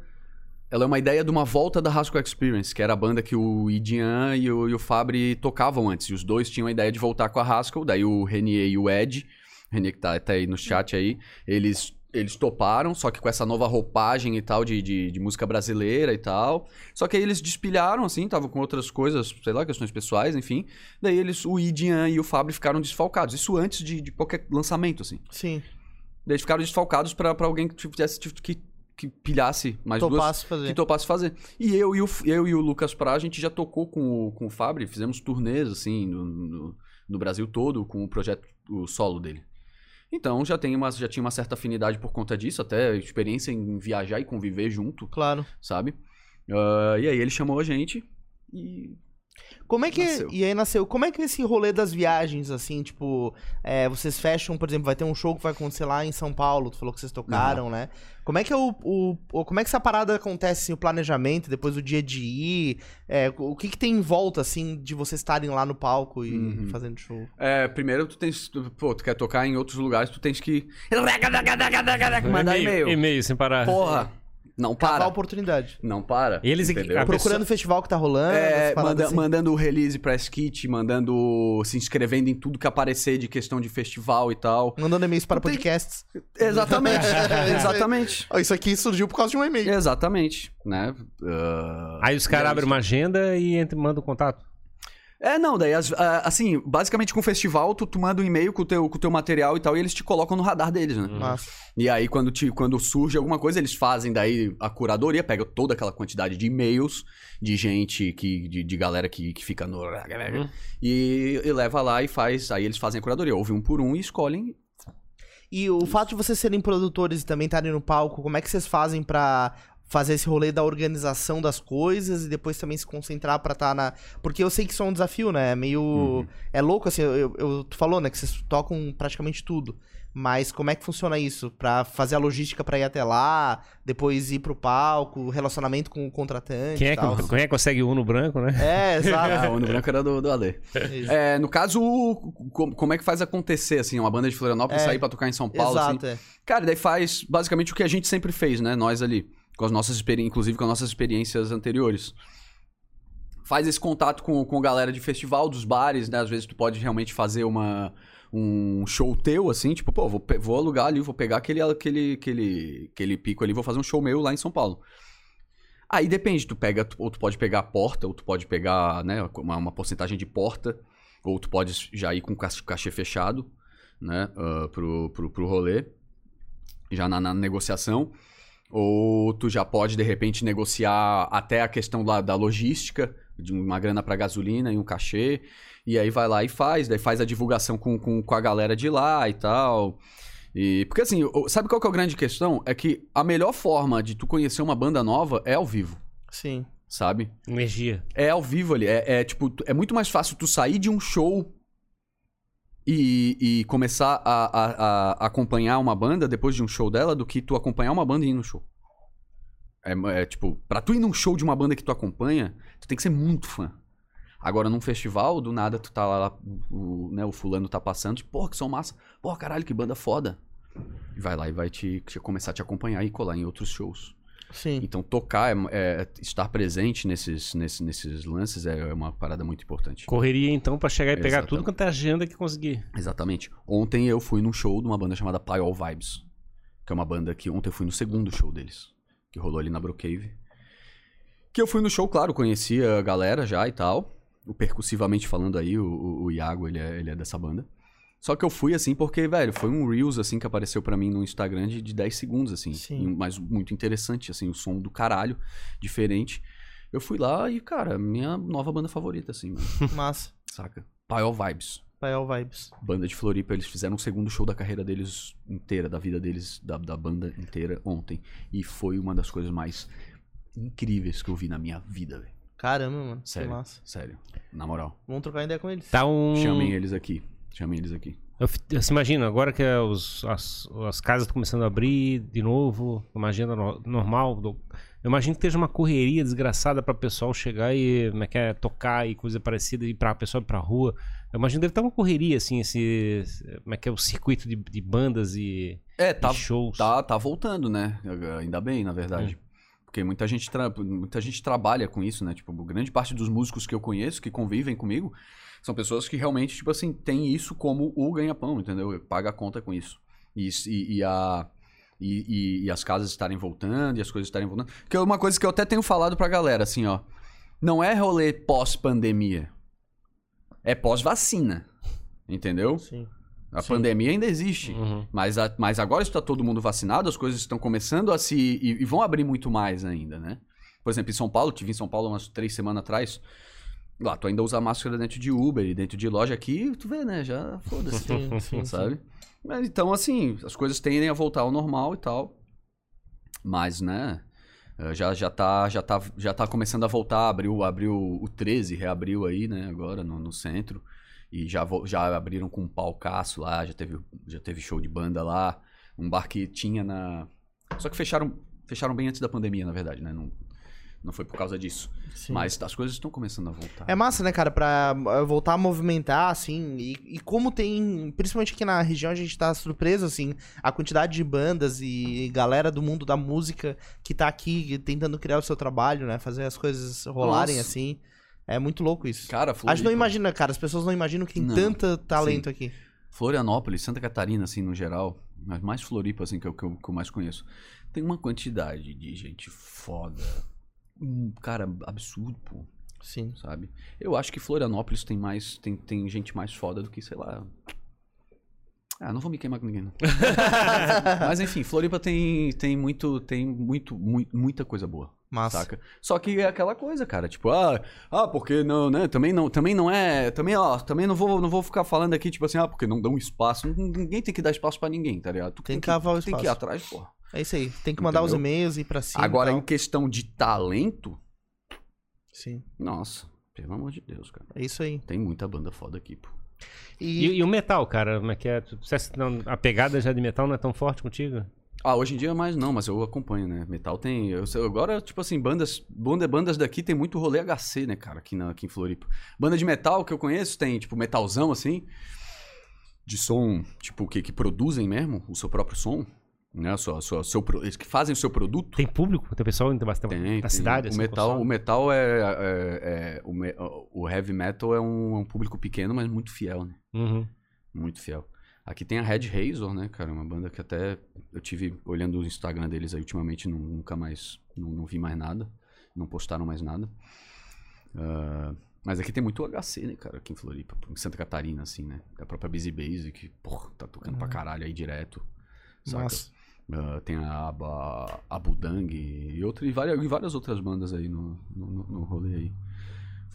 Ela é uma ideia de uma volta da Rascal Experience, que era a banda que o Idian e o, e o Fabri tocavam antes. E os dois tinham a ideia de voltar com a Rascal. Daí o Renier e o Ed, Renier que tá, tá aí no chat aí, eles, eles toparam, só que com essa nova roupagem e tal de, de, de música brasileira e tal. Só que aí eles despilharam, assim, estavam com outras coisas, sei lá, questões pessoais, enfim. Daí eles, o Idian e o Fabri ficaram desfalcados. Isso antes de, de qualquer lançamento, assim. Sim. Daí eles ficaram desfalcados pra alguém que tivesse tive que, que pilhasse mais duas. Topasse fazer. Que topasse fazer. E eu e o, eu e o Lucas Pra, a gente já tocou com o, com o Fabri, fizemos turnês, assim, no, no, no Brasil todo, com o projeto o solo dele. Então já, tem uma, já tinha uma certa afinidade por conta disso, até experiência em viajar e conviver junto, Claro. sabe? Ah, e aí ele chamou a gente e. Como é que. Nasceu. E aí nasceu. Como é que é esse rolê das viagens, assim, tipo, é, vocês fecham, por exemplo, vai ter um show que vai acontecer lá em São Paulo, tu falou que vocês tocaram, né? Como é que é o, o- Como é que essa parada acontece, assim, o planejamento, depois o dia de ir? É, o que que tem em volta, assim, de vocês estarem lá no palco e Uhum. fazendo show? É, primeiro tu tens. Pô, tu quer tocar em outros lugares, tu tens que. Mandar e-mail. E-mail sem parar. Porra! Não Cavar a para. oportunidade. Não para. Eles- entendeu? Procurando o festival que tá rolando, É, manda- assim. mandando o release press kit, mandando. se inscrevendo em tudo que aparecer de questão de festival e tal. Mandando e-mails para tem- podcasts. Exatamente. *laughs* Exatamente. Isso aqui surgiu por causa de um e-mail. Exatamente. Né? Ah, Aí os caras abrem uma agenda e entra- mandam contato. É, não, daí, as- assim, basicamente com o festival, tu, tu manda um e-mail com o, teu, com o teu material e tal, e eles te colocam no radar deles, né? Massa. E aí, quando, te, quando surge alguma coisa, eles fazem daí a curadoria, pega toda aquela quantidade de e-mails de gente, que, de, de galera que, que fica no. E, e leva lá e faz. Aí eles fazem a curadoria, ouve um por um e escolhem. E o fato de vocês serem produtores e também estarem no palco, como é que vocês fazem pra fazer esse rolê da organização das coisas e depois também se concentrar pra estar na. Porque eu sei que isso é um desafio, né? É meio. Uhum. É louco, assim, eu, eu- tu falou, né, que vocês tocam praticamente tudo. Mas como é que funciona isso? Pra fazer a logística pra ir até lá, depois ir pro palco, relacionamento com o contratante. Quem é, e tal. que, quem é que consegue o Uno branco, né? É, *laughs* Ah, exato. o Uno Branco era do, do Ale. É, no caso, o- como, como é que faz acontecer, assim, uma banda de Florianópolis É. sair pra tocar em São Paulo, assim? Exato, é. Cara, daí faz basicamente o que a gente sempre fez, né? Nós ali. Com as nossas experiências, inclusive com as nossas experiências anteriores. Faz esse contato com, com galera de festival, dos bares, né? Às vezes tu pode realmente fazer uma, um show teu, assim, tipo, pô, vou, vou alugar ali, vou pegar aquele, aquele, aquele, aquele pico ali, vou fazer um show meu lá em São Paulo. Aí depende, tu pega, ou tu pode pegar a porta, ou tu pode pegar, né, uma, uma porcentagem de porta, ou tu pode já ir com cach- cachê fechado, né, ah, pro, pro, pro rolê, já na, na negociação. Ou tu já pode, de repente, negociar até a questão da, da logística, de uma grana pra gasolina e um cachê. E aí vai lá e faz, daí faz a divulgação com, com, com a galera de lá e tal. E, porque assim, sabe qual que é a grande questão? É que a melhor forma de tu conhecer uma banda nova é ao vivo, Sim. sabe? Energia. É ao vivo ali. É, é, tipo, é muito mais fácil tu sair de um show e, e começar a, a- a acompanhar uma banda depois de um show dela do que tu acompanhar uma banda e ir no show. É, é, tipo, pra tu ir num show de uma banda que tu acompanha, tu tem que ser muito fã. Agora, num festival, do nada tu tá lá, o, né, o fulano tá passando, tipo, porra, que som massa. Porra, caralho, que banda foda. E vai lá e vai te, te começar a te acompanhar e colar em outros shows. Sim. Então, tocar, é, é- estar presente nesses, nesses, nesses lances é uma parada muito importante. Correria então pra chegar e pegar Exatamente. tudo quanto é agenda que conseguir. Exatamente. Ontem eu fui num show de uma banda chamada Pyol Vibes. Que é uma banda que ontem eu fui no segundo show deles. Que rolou ali na Brocave. Que eu fui no show, claro, conhecia a galera já e tal. O percussivamente falando aí, o, o- o Iago, ele é, ele é dessa banda. Só que eu fui assim porque, velho, foi um Reels assim que apareceu pra mim no Instagram de, de 10 segundos, assim. Sim. Mas muito interessante, assim, o som do caralho, diferente. Eu fui lá e, cara, minha nova banda favorita, assim, mano, *laughs* Massa. saca? Pyol Vibes Pael Vibes. banda de Floripa, eles fizeram o segundo show da carreira deles inteira, da vida deles, da, da banda inteira ontem. E foi uma das coisas mais incríveis que eu vi na minha vida, velho. Caramba, mano. Que Sério, massa. sério. Na moral. Vamos trocar ideia com eles. Tá um. Chamem eles aqui. Chamem eles aqui. Eu, se imagino, agora que é os, as, as casas estão começando a abrir de novo, uma agenda no- normal. do- eu imagino que esteja uma correria desgraçada para o pessoal chegar e como é que é, tocar e coisa parecida, e para a pessoa ir pra rua. Eu imagino que deve estar uma correria, assim, esse. Como é que é o circuito de, de bandas e, É, e tá, shows. tá, tá voltando, né? Ainda bem, na verdade. Porque muita gente, muita gente trabalha com isso, né? Tipo, grande parte dos músicos que eu conheço, que convivem comigo, são pessoas que realmente, tipo assim, têm isso como o ganha-pão, entendeu? Paga a conta com isso. E, e, e a, e, e- e as casas estarem voltando, e as coisas estarem voltando. Que é uma coisa que eu até tenho falado pra galera, assim, ó. Não é rolê pós-pandemia. É pós-vacina. Entendeu? Sim. A Sim. pandemia ainda existe. Uhum. Mas, a- mas agora está todo mundo vacinado, as coisas estão começando a se. E, e vão abrir muito mais ainda, né? Por exemplo, em São Paulo, tive em São Paulo umas três semanas atrás. Lá, tu ainda usa máscara dentro de Uber e dentro de loja aqui, tu vê, né? Já foda-se. *laughs* Sabe? Mas, então, assim, as coisas tendem a voltar ao normal e tal. Mas, né? eh, Já, já, tá, já, tá, já tá começando a voltar. Abriu, abriu o 13, reabriu aí, né? Agora no, no centro. E já, já abriram com um palcaço lá. Já teve, já teve show de banda lá. Um bar que tinha na. Só que fecharam, fecharam bem antes da pandemia, na verdade, né? Não, não foi por causa disso. Sim. Mas as coisas estão começando a voltar. É massa, né, cara, pra eh, voltar a movimentar, assim, e, e como tem, principalmente aqui na região, a gente tá surpreso, assim, a quantidade de bandas e galera do mundo da música que tá aqui tentando criar o seu trabalho, né, fazer as coisas rolarem, Nossa. assim. É muito louco isso. Cara, A gente Floripa, não imagina, cara, as pessoas não imaginam que tem Não, tanto talento aqui. Florianópolis, Santa Catarina, assim, no geral, mas mais Floripa, assim, que é o que eu, que eu mais conheço, tem uma quantidade de gente foda. Um cara absurdo, pô, Sim. sabe? Eu acho que Florianópolis tem mais. Tem, tem gente mais foda do que, sei lá. Ah, não vou me queimar com ninguém, não. *laughs* Mas enfim, Floripa tem, tem muito. Tem muito, mui- muita coisa boa. Massa. Saca? Só que é aquela coisa, cara, tipo, ah, ah, porque não, né? Também não, também não é, também, ó, também não vou, não vou ficar falando aqui tipo assim, ah, porque não dão espaço. Ninguém tem que dar espaço pra ninguém, tá ligado? Tu Tem que cavar o Tem que ir espaço. atrás, porra. É isso aí. Tem que mandar os Entendeu? e-mails e ir pra cima. Agora, em questão de talento, Sim, nossa, pelo amor de Deus, cara. é isso aí. Tem muita banda foda aqui, pô. E, E, e o metal, cara, como é que é? Não- a pegada já de metal não é tão forte contigo? Ah, hoje em dia mais não, mas eu acompanho, né? Metal tem. Eu, agora, tipo assim, bandas. Banda, bandas daqui tem muito rolê HC, né, cara, aqui, na, aqui em Floripa. Banda de metal que eu conheço tem, tipo, metalzão, assim. De som, tipo, que, que produzem mesmo o seu próprio som. Né? A sua, a sua, seu, eles que fazem o seu produto. Tem público? Tem pessoal indo bastante Tem, na tem. cidade? O assim, metal, consome? o metal é. é- é- o, o heavy metal é um, é um público pequeno, mas muito fiel, né? Uhum. Muito fiel. Aqui tem a Red Razor, né, cara? Uma banda que até eu tive olhando o Instagram deles aí ultimamente, nu- nunca mais. Não, não vi mais nada. Não postaram mais nada. Ah, mas aqui tem muito HC, né, cara? Aqui em Floripa, em Santa Catarina, assim, né? Da própria Busy Base, que, porra, tá tocando pra caralho aí direto. Saca? Nossa. Ah, tem a Aba- Abudang e, e, várias, e várias outras bandas aí no, no- no rolê aí.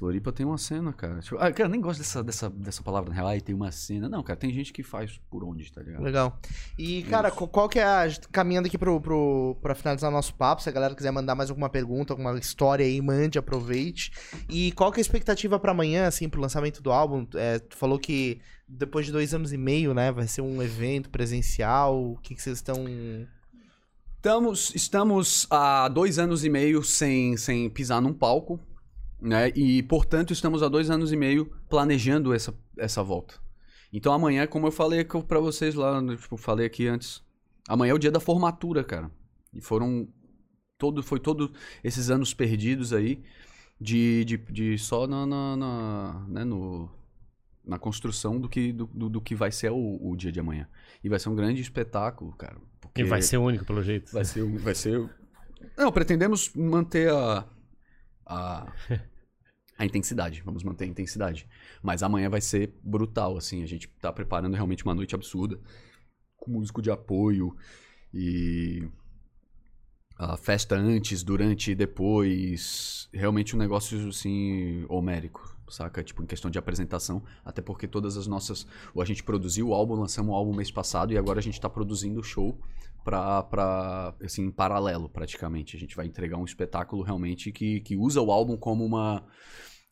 Floripa tem uma cena, cara. Tipo, ah, cara, eu nem gosto dessa, dessa, dessa palavra, na real. Tem uma cena. Não, cara, tem gente que faz por onde, tá ligado? Legal. E, cara, Isso. qual, que é a. Caminhando aqui pro, pro, pra finalizar o nosso papo, se a galera quiser mandar mais alguma pergunta, alguma história aí, mande, aproveite. E qual que é a expectativa pra amanhã, assim, pro lançamento do álbum? É, tu falou que depois de dois anos e meio, né, vai ser um evento presencial. O que, que vocês estão. Estamos, estamos há dois anos e meio sem, sem pisar num palco, né? E, portanto, estamos há dois anos e meio planejando essa, essa volta. Então, amanhã, como eu falei pra vocês lá, né, tipo, falei aqui antes, amanhã é o dia da formatura, cara. E foram todo, foi todos esses anos perdidos aí de, de, de só na, na, na, né, no, na construção do que, do, do, do que vai ser o, o dia de amanhã. E vai ser um grande espetáculo, cara. Porque E vai ser único, pelo jeito. Vai ser, vai ser. Não, pretendemos manter a, a *laughs* a intensidade. Vamos manter a intensidade. Mas amanhã vai ser brutal, assim. A gente tá preparando realmente uma noite absurda, com músico de apoio e a festa antes, durante e depois. Realmente um negócio assim homérico. Saca? Tipo, em questão de apresentação. Até porque todas as nossas. A gente produziu o álbum, lançamos o álbum mês passado e agora a gente tá produzindo o show pra, pra, assim, em paralelo, praticamente. A gente vai entregar um espetáculo realmente que, que usa o álbum como uma,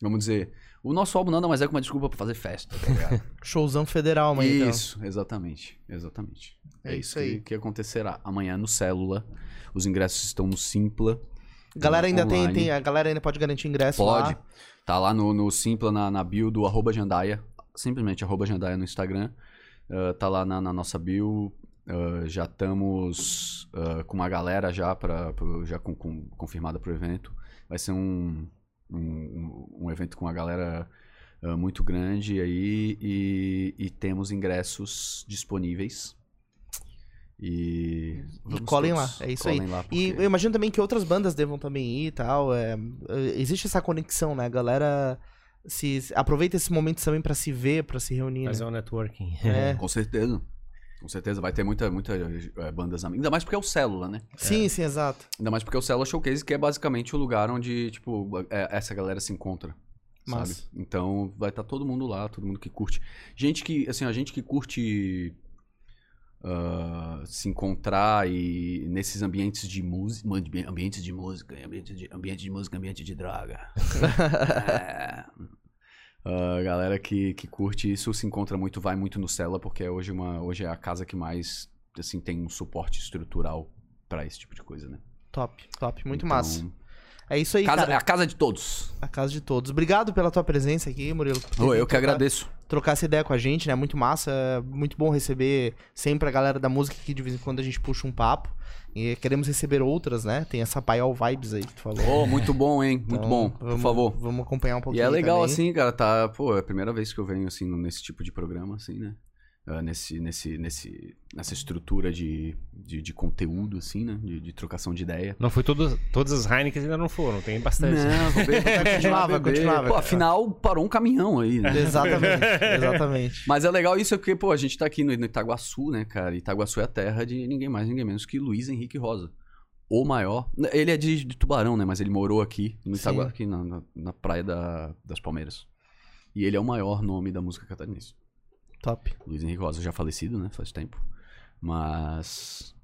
vamos dizer, o nosso álbum nada mais é que uma desculpa pra fazer festa, tá? *laughs* Showzão federal amanhã, então. isso, exatamente, exatamente. É É, isso aí. que, que acontecerá amanhã no Célula. Os ingressos estão no Simpla. Galera ainda tem, tem. A galera ainda pode garantir ingresso Pode. lá. Tá lá no, no Simpla, na, na bio do arroba Jandaia. Simplesmente arroba Jandaia no Instagram. Ah, tá lá na, na nossa bio. Ah, já estamos ah, com uma galera já, pra, pro- já com, com- confirmada pro evento. Vai ser um, um, um evento com uma galera ah, muito grande aí. E, e temos ingressos disponíveis. E, vamos colhem todos. lá, é isso Colhem aí. lá, E porque- eu imagino também que outras bandas devam também ir e tal. é, é, existe essa conexão, né? A galera se, aproveita esse momento também pra se ver, pra se reunir. Fazer Né? um networking. É. Com certeza. Com certeza vai ter muita, muita eh, bandas amigas. Ainda mais porque é o Célula, né? Sim, sim, exato. Ainda mais porque é o Célula Showcase, que é basicamente o lugar onde, tipo, é- essa galera se encontra. Sabe? Massa. Então vai estar todo mundo lá, todo mundo que curte. Gente que, assim, a gente que curte ah, se encontrar e nesses ambientes de música. Ambientes de música, ambiente de, ambiente de música, ambiente de droga. *laughs* É. A galera que, que curte isso se encontra muito, vai muito no Cela, porque é hoje, uma, hoje é a casa que mais assim, tem um suporte estrutural pra esse tipo de coisa, né? Top, top. Muito Então, massa. É isso aí, Casa, é cara. a casa de todos. A casa de todos. Obrigado pela tua presença aqui, Murilo. por vindo eu que trocar- agradeço. Trocar essa ideia com a gente, né? Muito massa. é Muito bom receber sempre a galera da música aqui de vez em quando a gente puxa um papo. E queremos receber outras, né? Tem essa Paiol Vibes aí que tu falou. Ô, muito bom, hein? Muito Então, bom, por vamos- favor. Vamos acompanhar um E pouquinho. é legal, também. assim, cara, tá... Pô, é a primeira vez que eu venho, assim, nesse tipo de programa, assim, né? Ah, nesse, nesse, nesse, nessa estrutura de, de, de conteúdo, assim, né? De, de trocação de ideia. Não foi todo, todas as Heineken ainda não foram, tem bastante. Não, vou beber, Vai continuar, vai beber. continuar, vai Pô, afinal, parou um caminhão aí, né? Exatamente, *laughs* exatamente. Mas é legal isso porque, pô, a gente tá aqui no, no Itaguaçu, né, cara? Itaguaçu é a terra de ninguém mais, ninguém menos que Luiz Henrique Rosa. O maior. Ele é de, de Tubarão, né? Mas ele morou aqui, no. Itaguaçu, aqui na, na, na praia da- das Palmeiras. E ele é o maior nome da música catarinense. Top. Luiz Henrique Rosa já falecido, né? Faz tempo. Mas.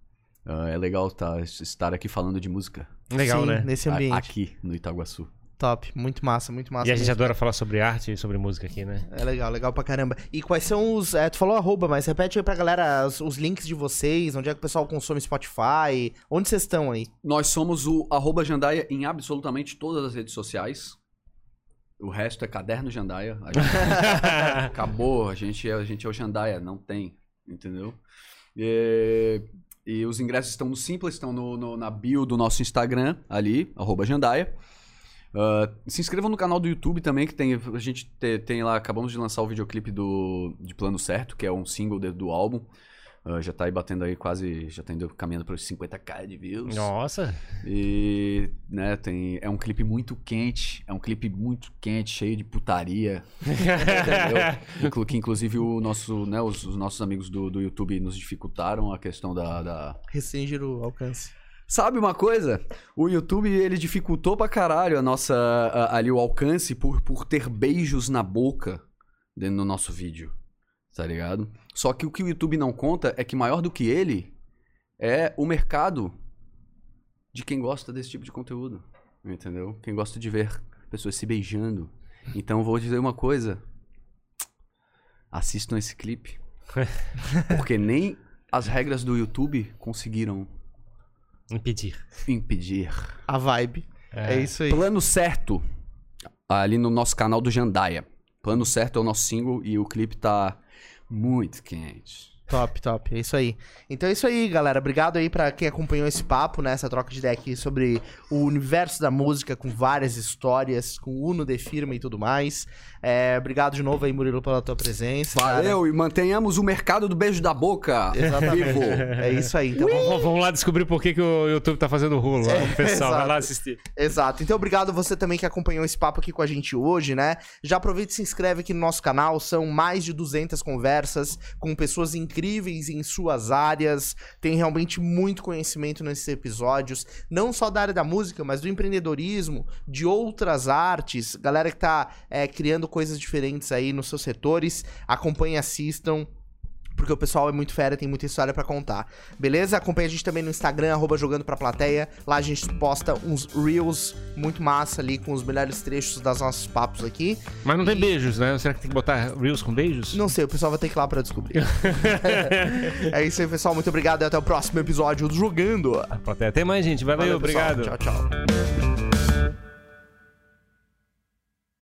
Ah, é legal tá, estar aqui falando de música. Legal, Sim, né? Nesse A- ambiente. Aqui no Itaguaçu. Top. Muito massa, muito massa. E a gente mesmo. adora falar sobre arte e sobre música aqui, né? É legal, legal pra caramba. E quais são os. é, tu falou arroba, mas repete aí pra galera os, os links de vocês, onde é que o pessoal consome Spotify, onde vocês estão aí? Nós somos o arroba Jandaia em absolutamente todas as redes sociais. O resto é caderno Jandaia. A *laughs* gente- Acabou, a gente, é, a gente é o Jandaia, não tem, entendeu? E, e os ingressos estão no Simples, estão no, no- na bio do nosso Instagram, ali, arroba Jandaia. Ah, se inscrevam no canal do YouTube também, que tem, a gente te- tem lá, acabamos de lançar o videoclipe do, de Plano Certo, que é um single de- do álbum. Ah, já tá aí batendo aí quase, já tá indo caminhando para os 50k de views. Nossa. E, né, tem, é um clipe muito quente, é um clipe muito quente, cheio de putaria. entendeu? *laughs* Inclu- que inclusive o nosso, né, os, os nossos amigos do, do YouTube nos dificultaram a questão da, da- Restringir o alcance. Sabe uma coisa? O YouTube ele dificultou pra caralho a nossa a- ali o alcance por, por ter beijos na boca dentro do nosso vídeo. Tá ligado? Só que o que o YouTube não conta é que maior do que ele é o mercado de quem gosta desse tipo de conteúdo. Entendeu? Quem gosta de ver pessoas se beijando. Então vou dizer uma coisa. Assistam esse clipe. *laughs* Porque nem as regras do YouTube conseguiram Impedir. impedir. A vibe. É, isso aí. Plano Certo, ali no nosso canal do Jandaia. Plano Certo é o nosso single e o clipe tá muito quente. Top, top. É isso aí. Então é isso aí, galera. Obrigado aí pra quem acompanhou esse papo, né? Essa troca de aqui sobre o universo da música, com várias histórias, com Uno de firma e tudo mais. É, obrigado de novo aí, Murilo, pela tua presença. cara. Valeu e mantenhamos o mercado do beijo da boca Exatamente. vivo. É isso aí. Então, Vamos, vamos lá descobrir por que, que o YouTube tá fazendo rolo. É, pessoal, vai exato. lá assistir. Exato. Então, obrigado você também que acompanhou esse papo aqui com a gente hoje, né? Já aproveita e se inscreve aqui no nosso canal. São mais de 200 conversas com pessoas incríveis em suas áreas. Tem realmente muito conhecimento nesses episódios, não só da área da música, mas do empreendedorismo, de outras artes. Galera que tá é, criando coisas diferentes aí nos seus setores. Acompanhem, assistam. Porque o pessoal é muito fera, tem muita história pra contar. Beleza? Acompanha a gente também no Instagram, arroba jogando pra plateia. Lá a gente posta uns reels muito massa ali, com os melhores trechos das nossos papos aqui. Mas não tem E- beijos, né? Será que tem que botar Reels com beijos? Não sei, o pessoal vai ter que ir lá pra descobrir. *laughs* é isso aí, pessoal. Muito obrigado e até o próximo episódio do Jogando. Até mais, gente. Valeu, Valeu, obrigado. Tchau, tchau.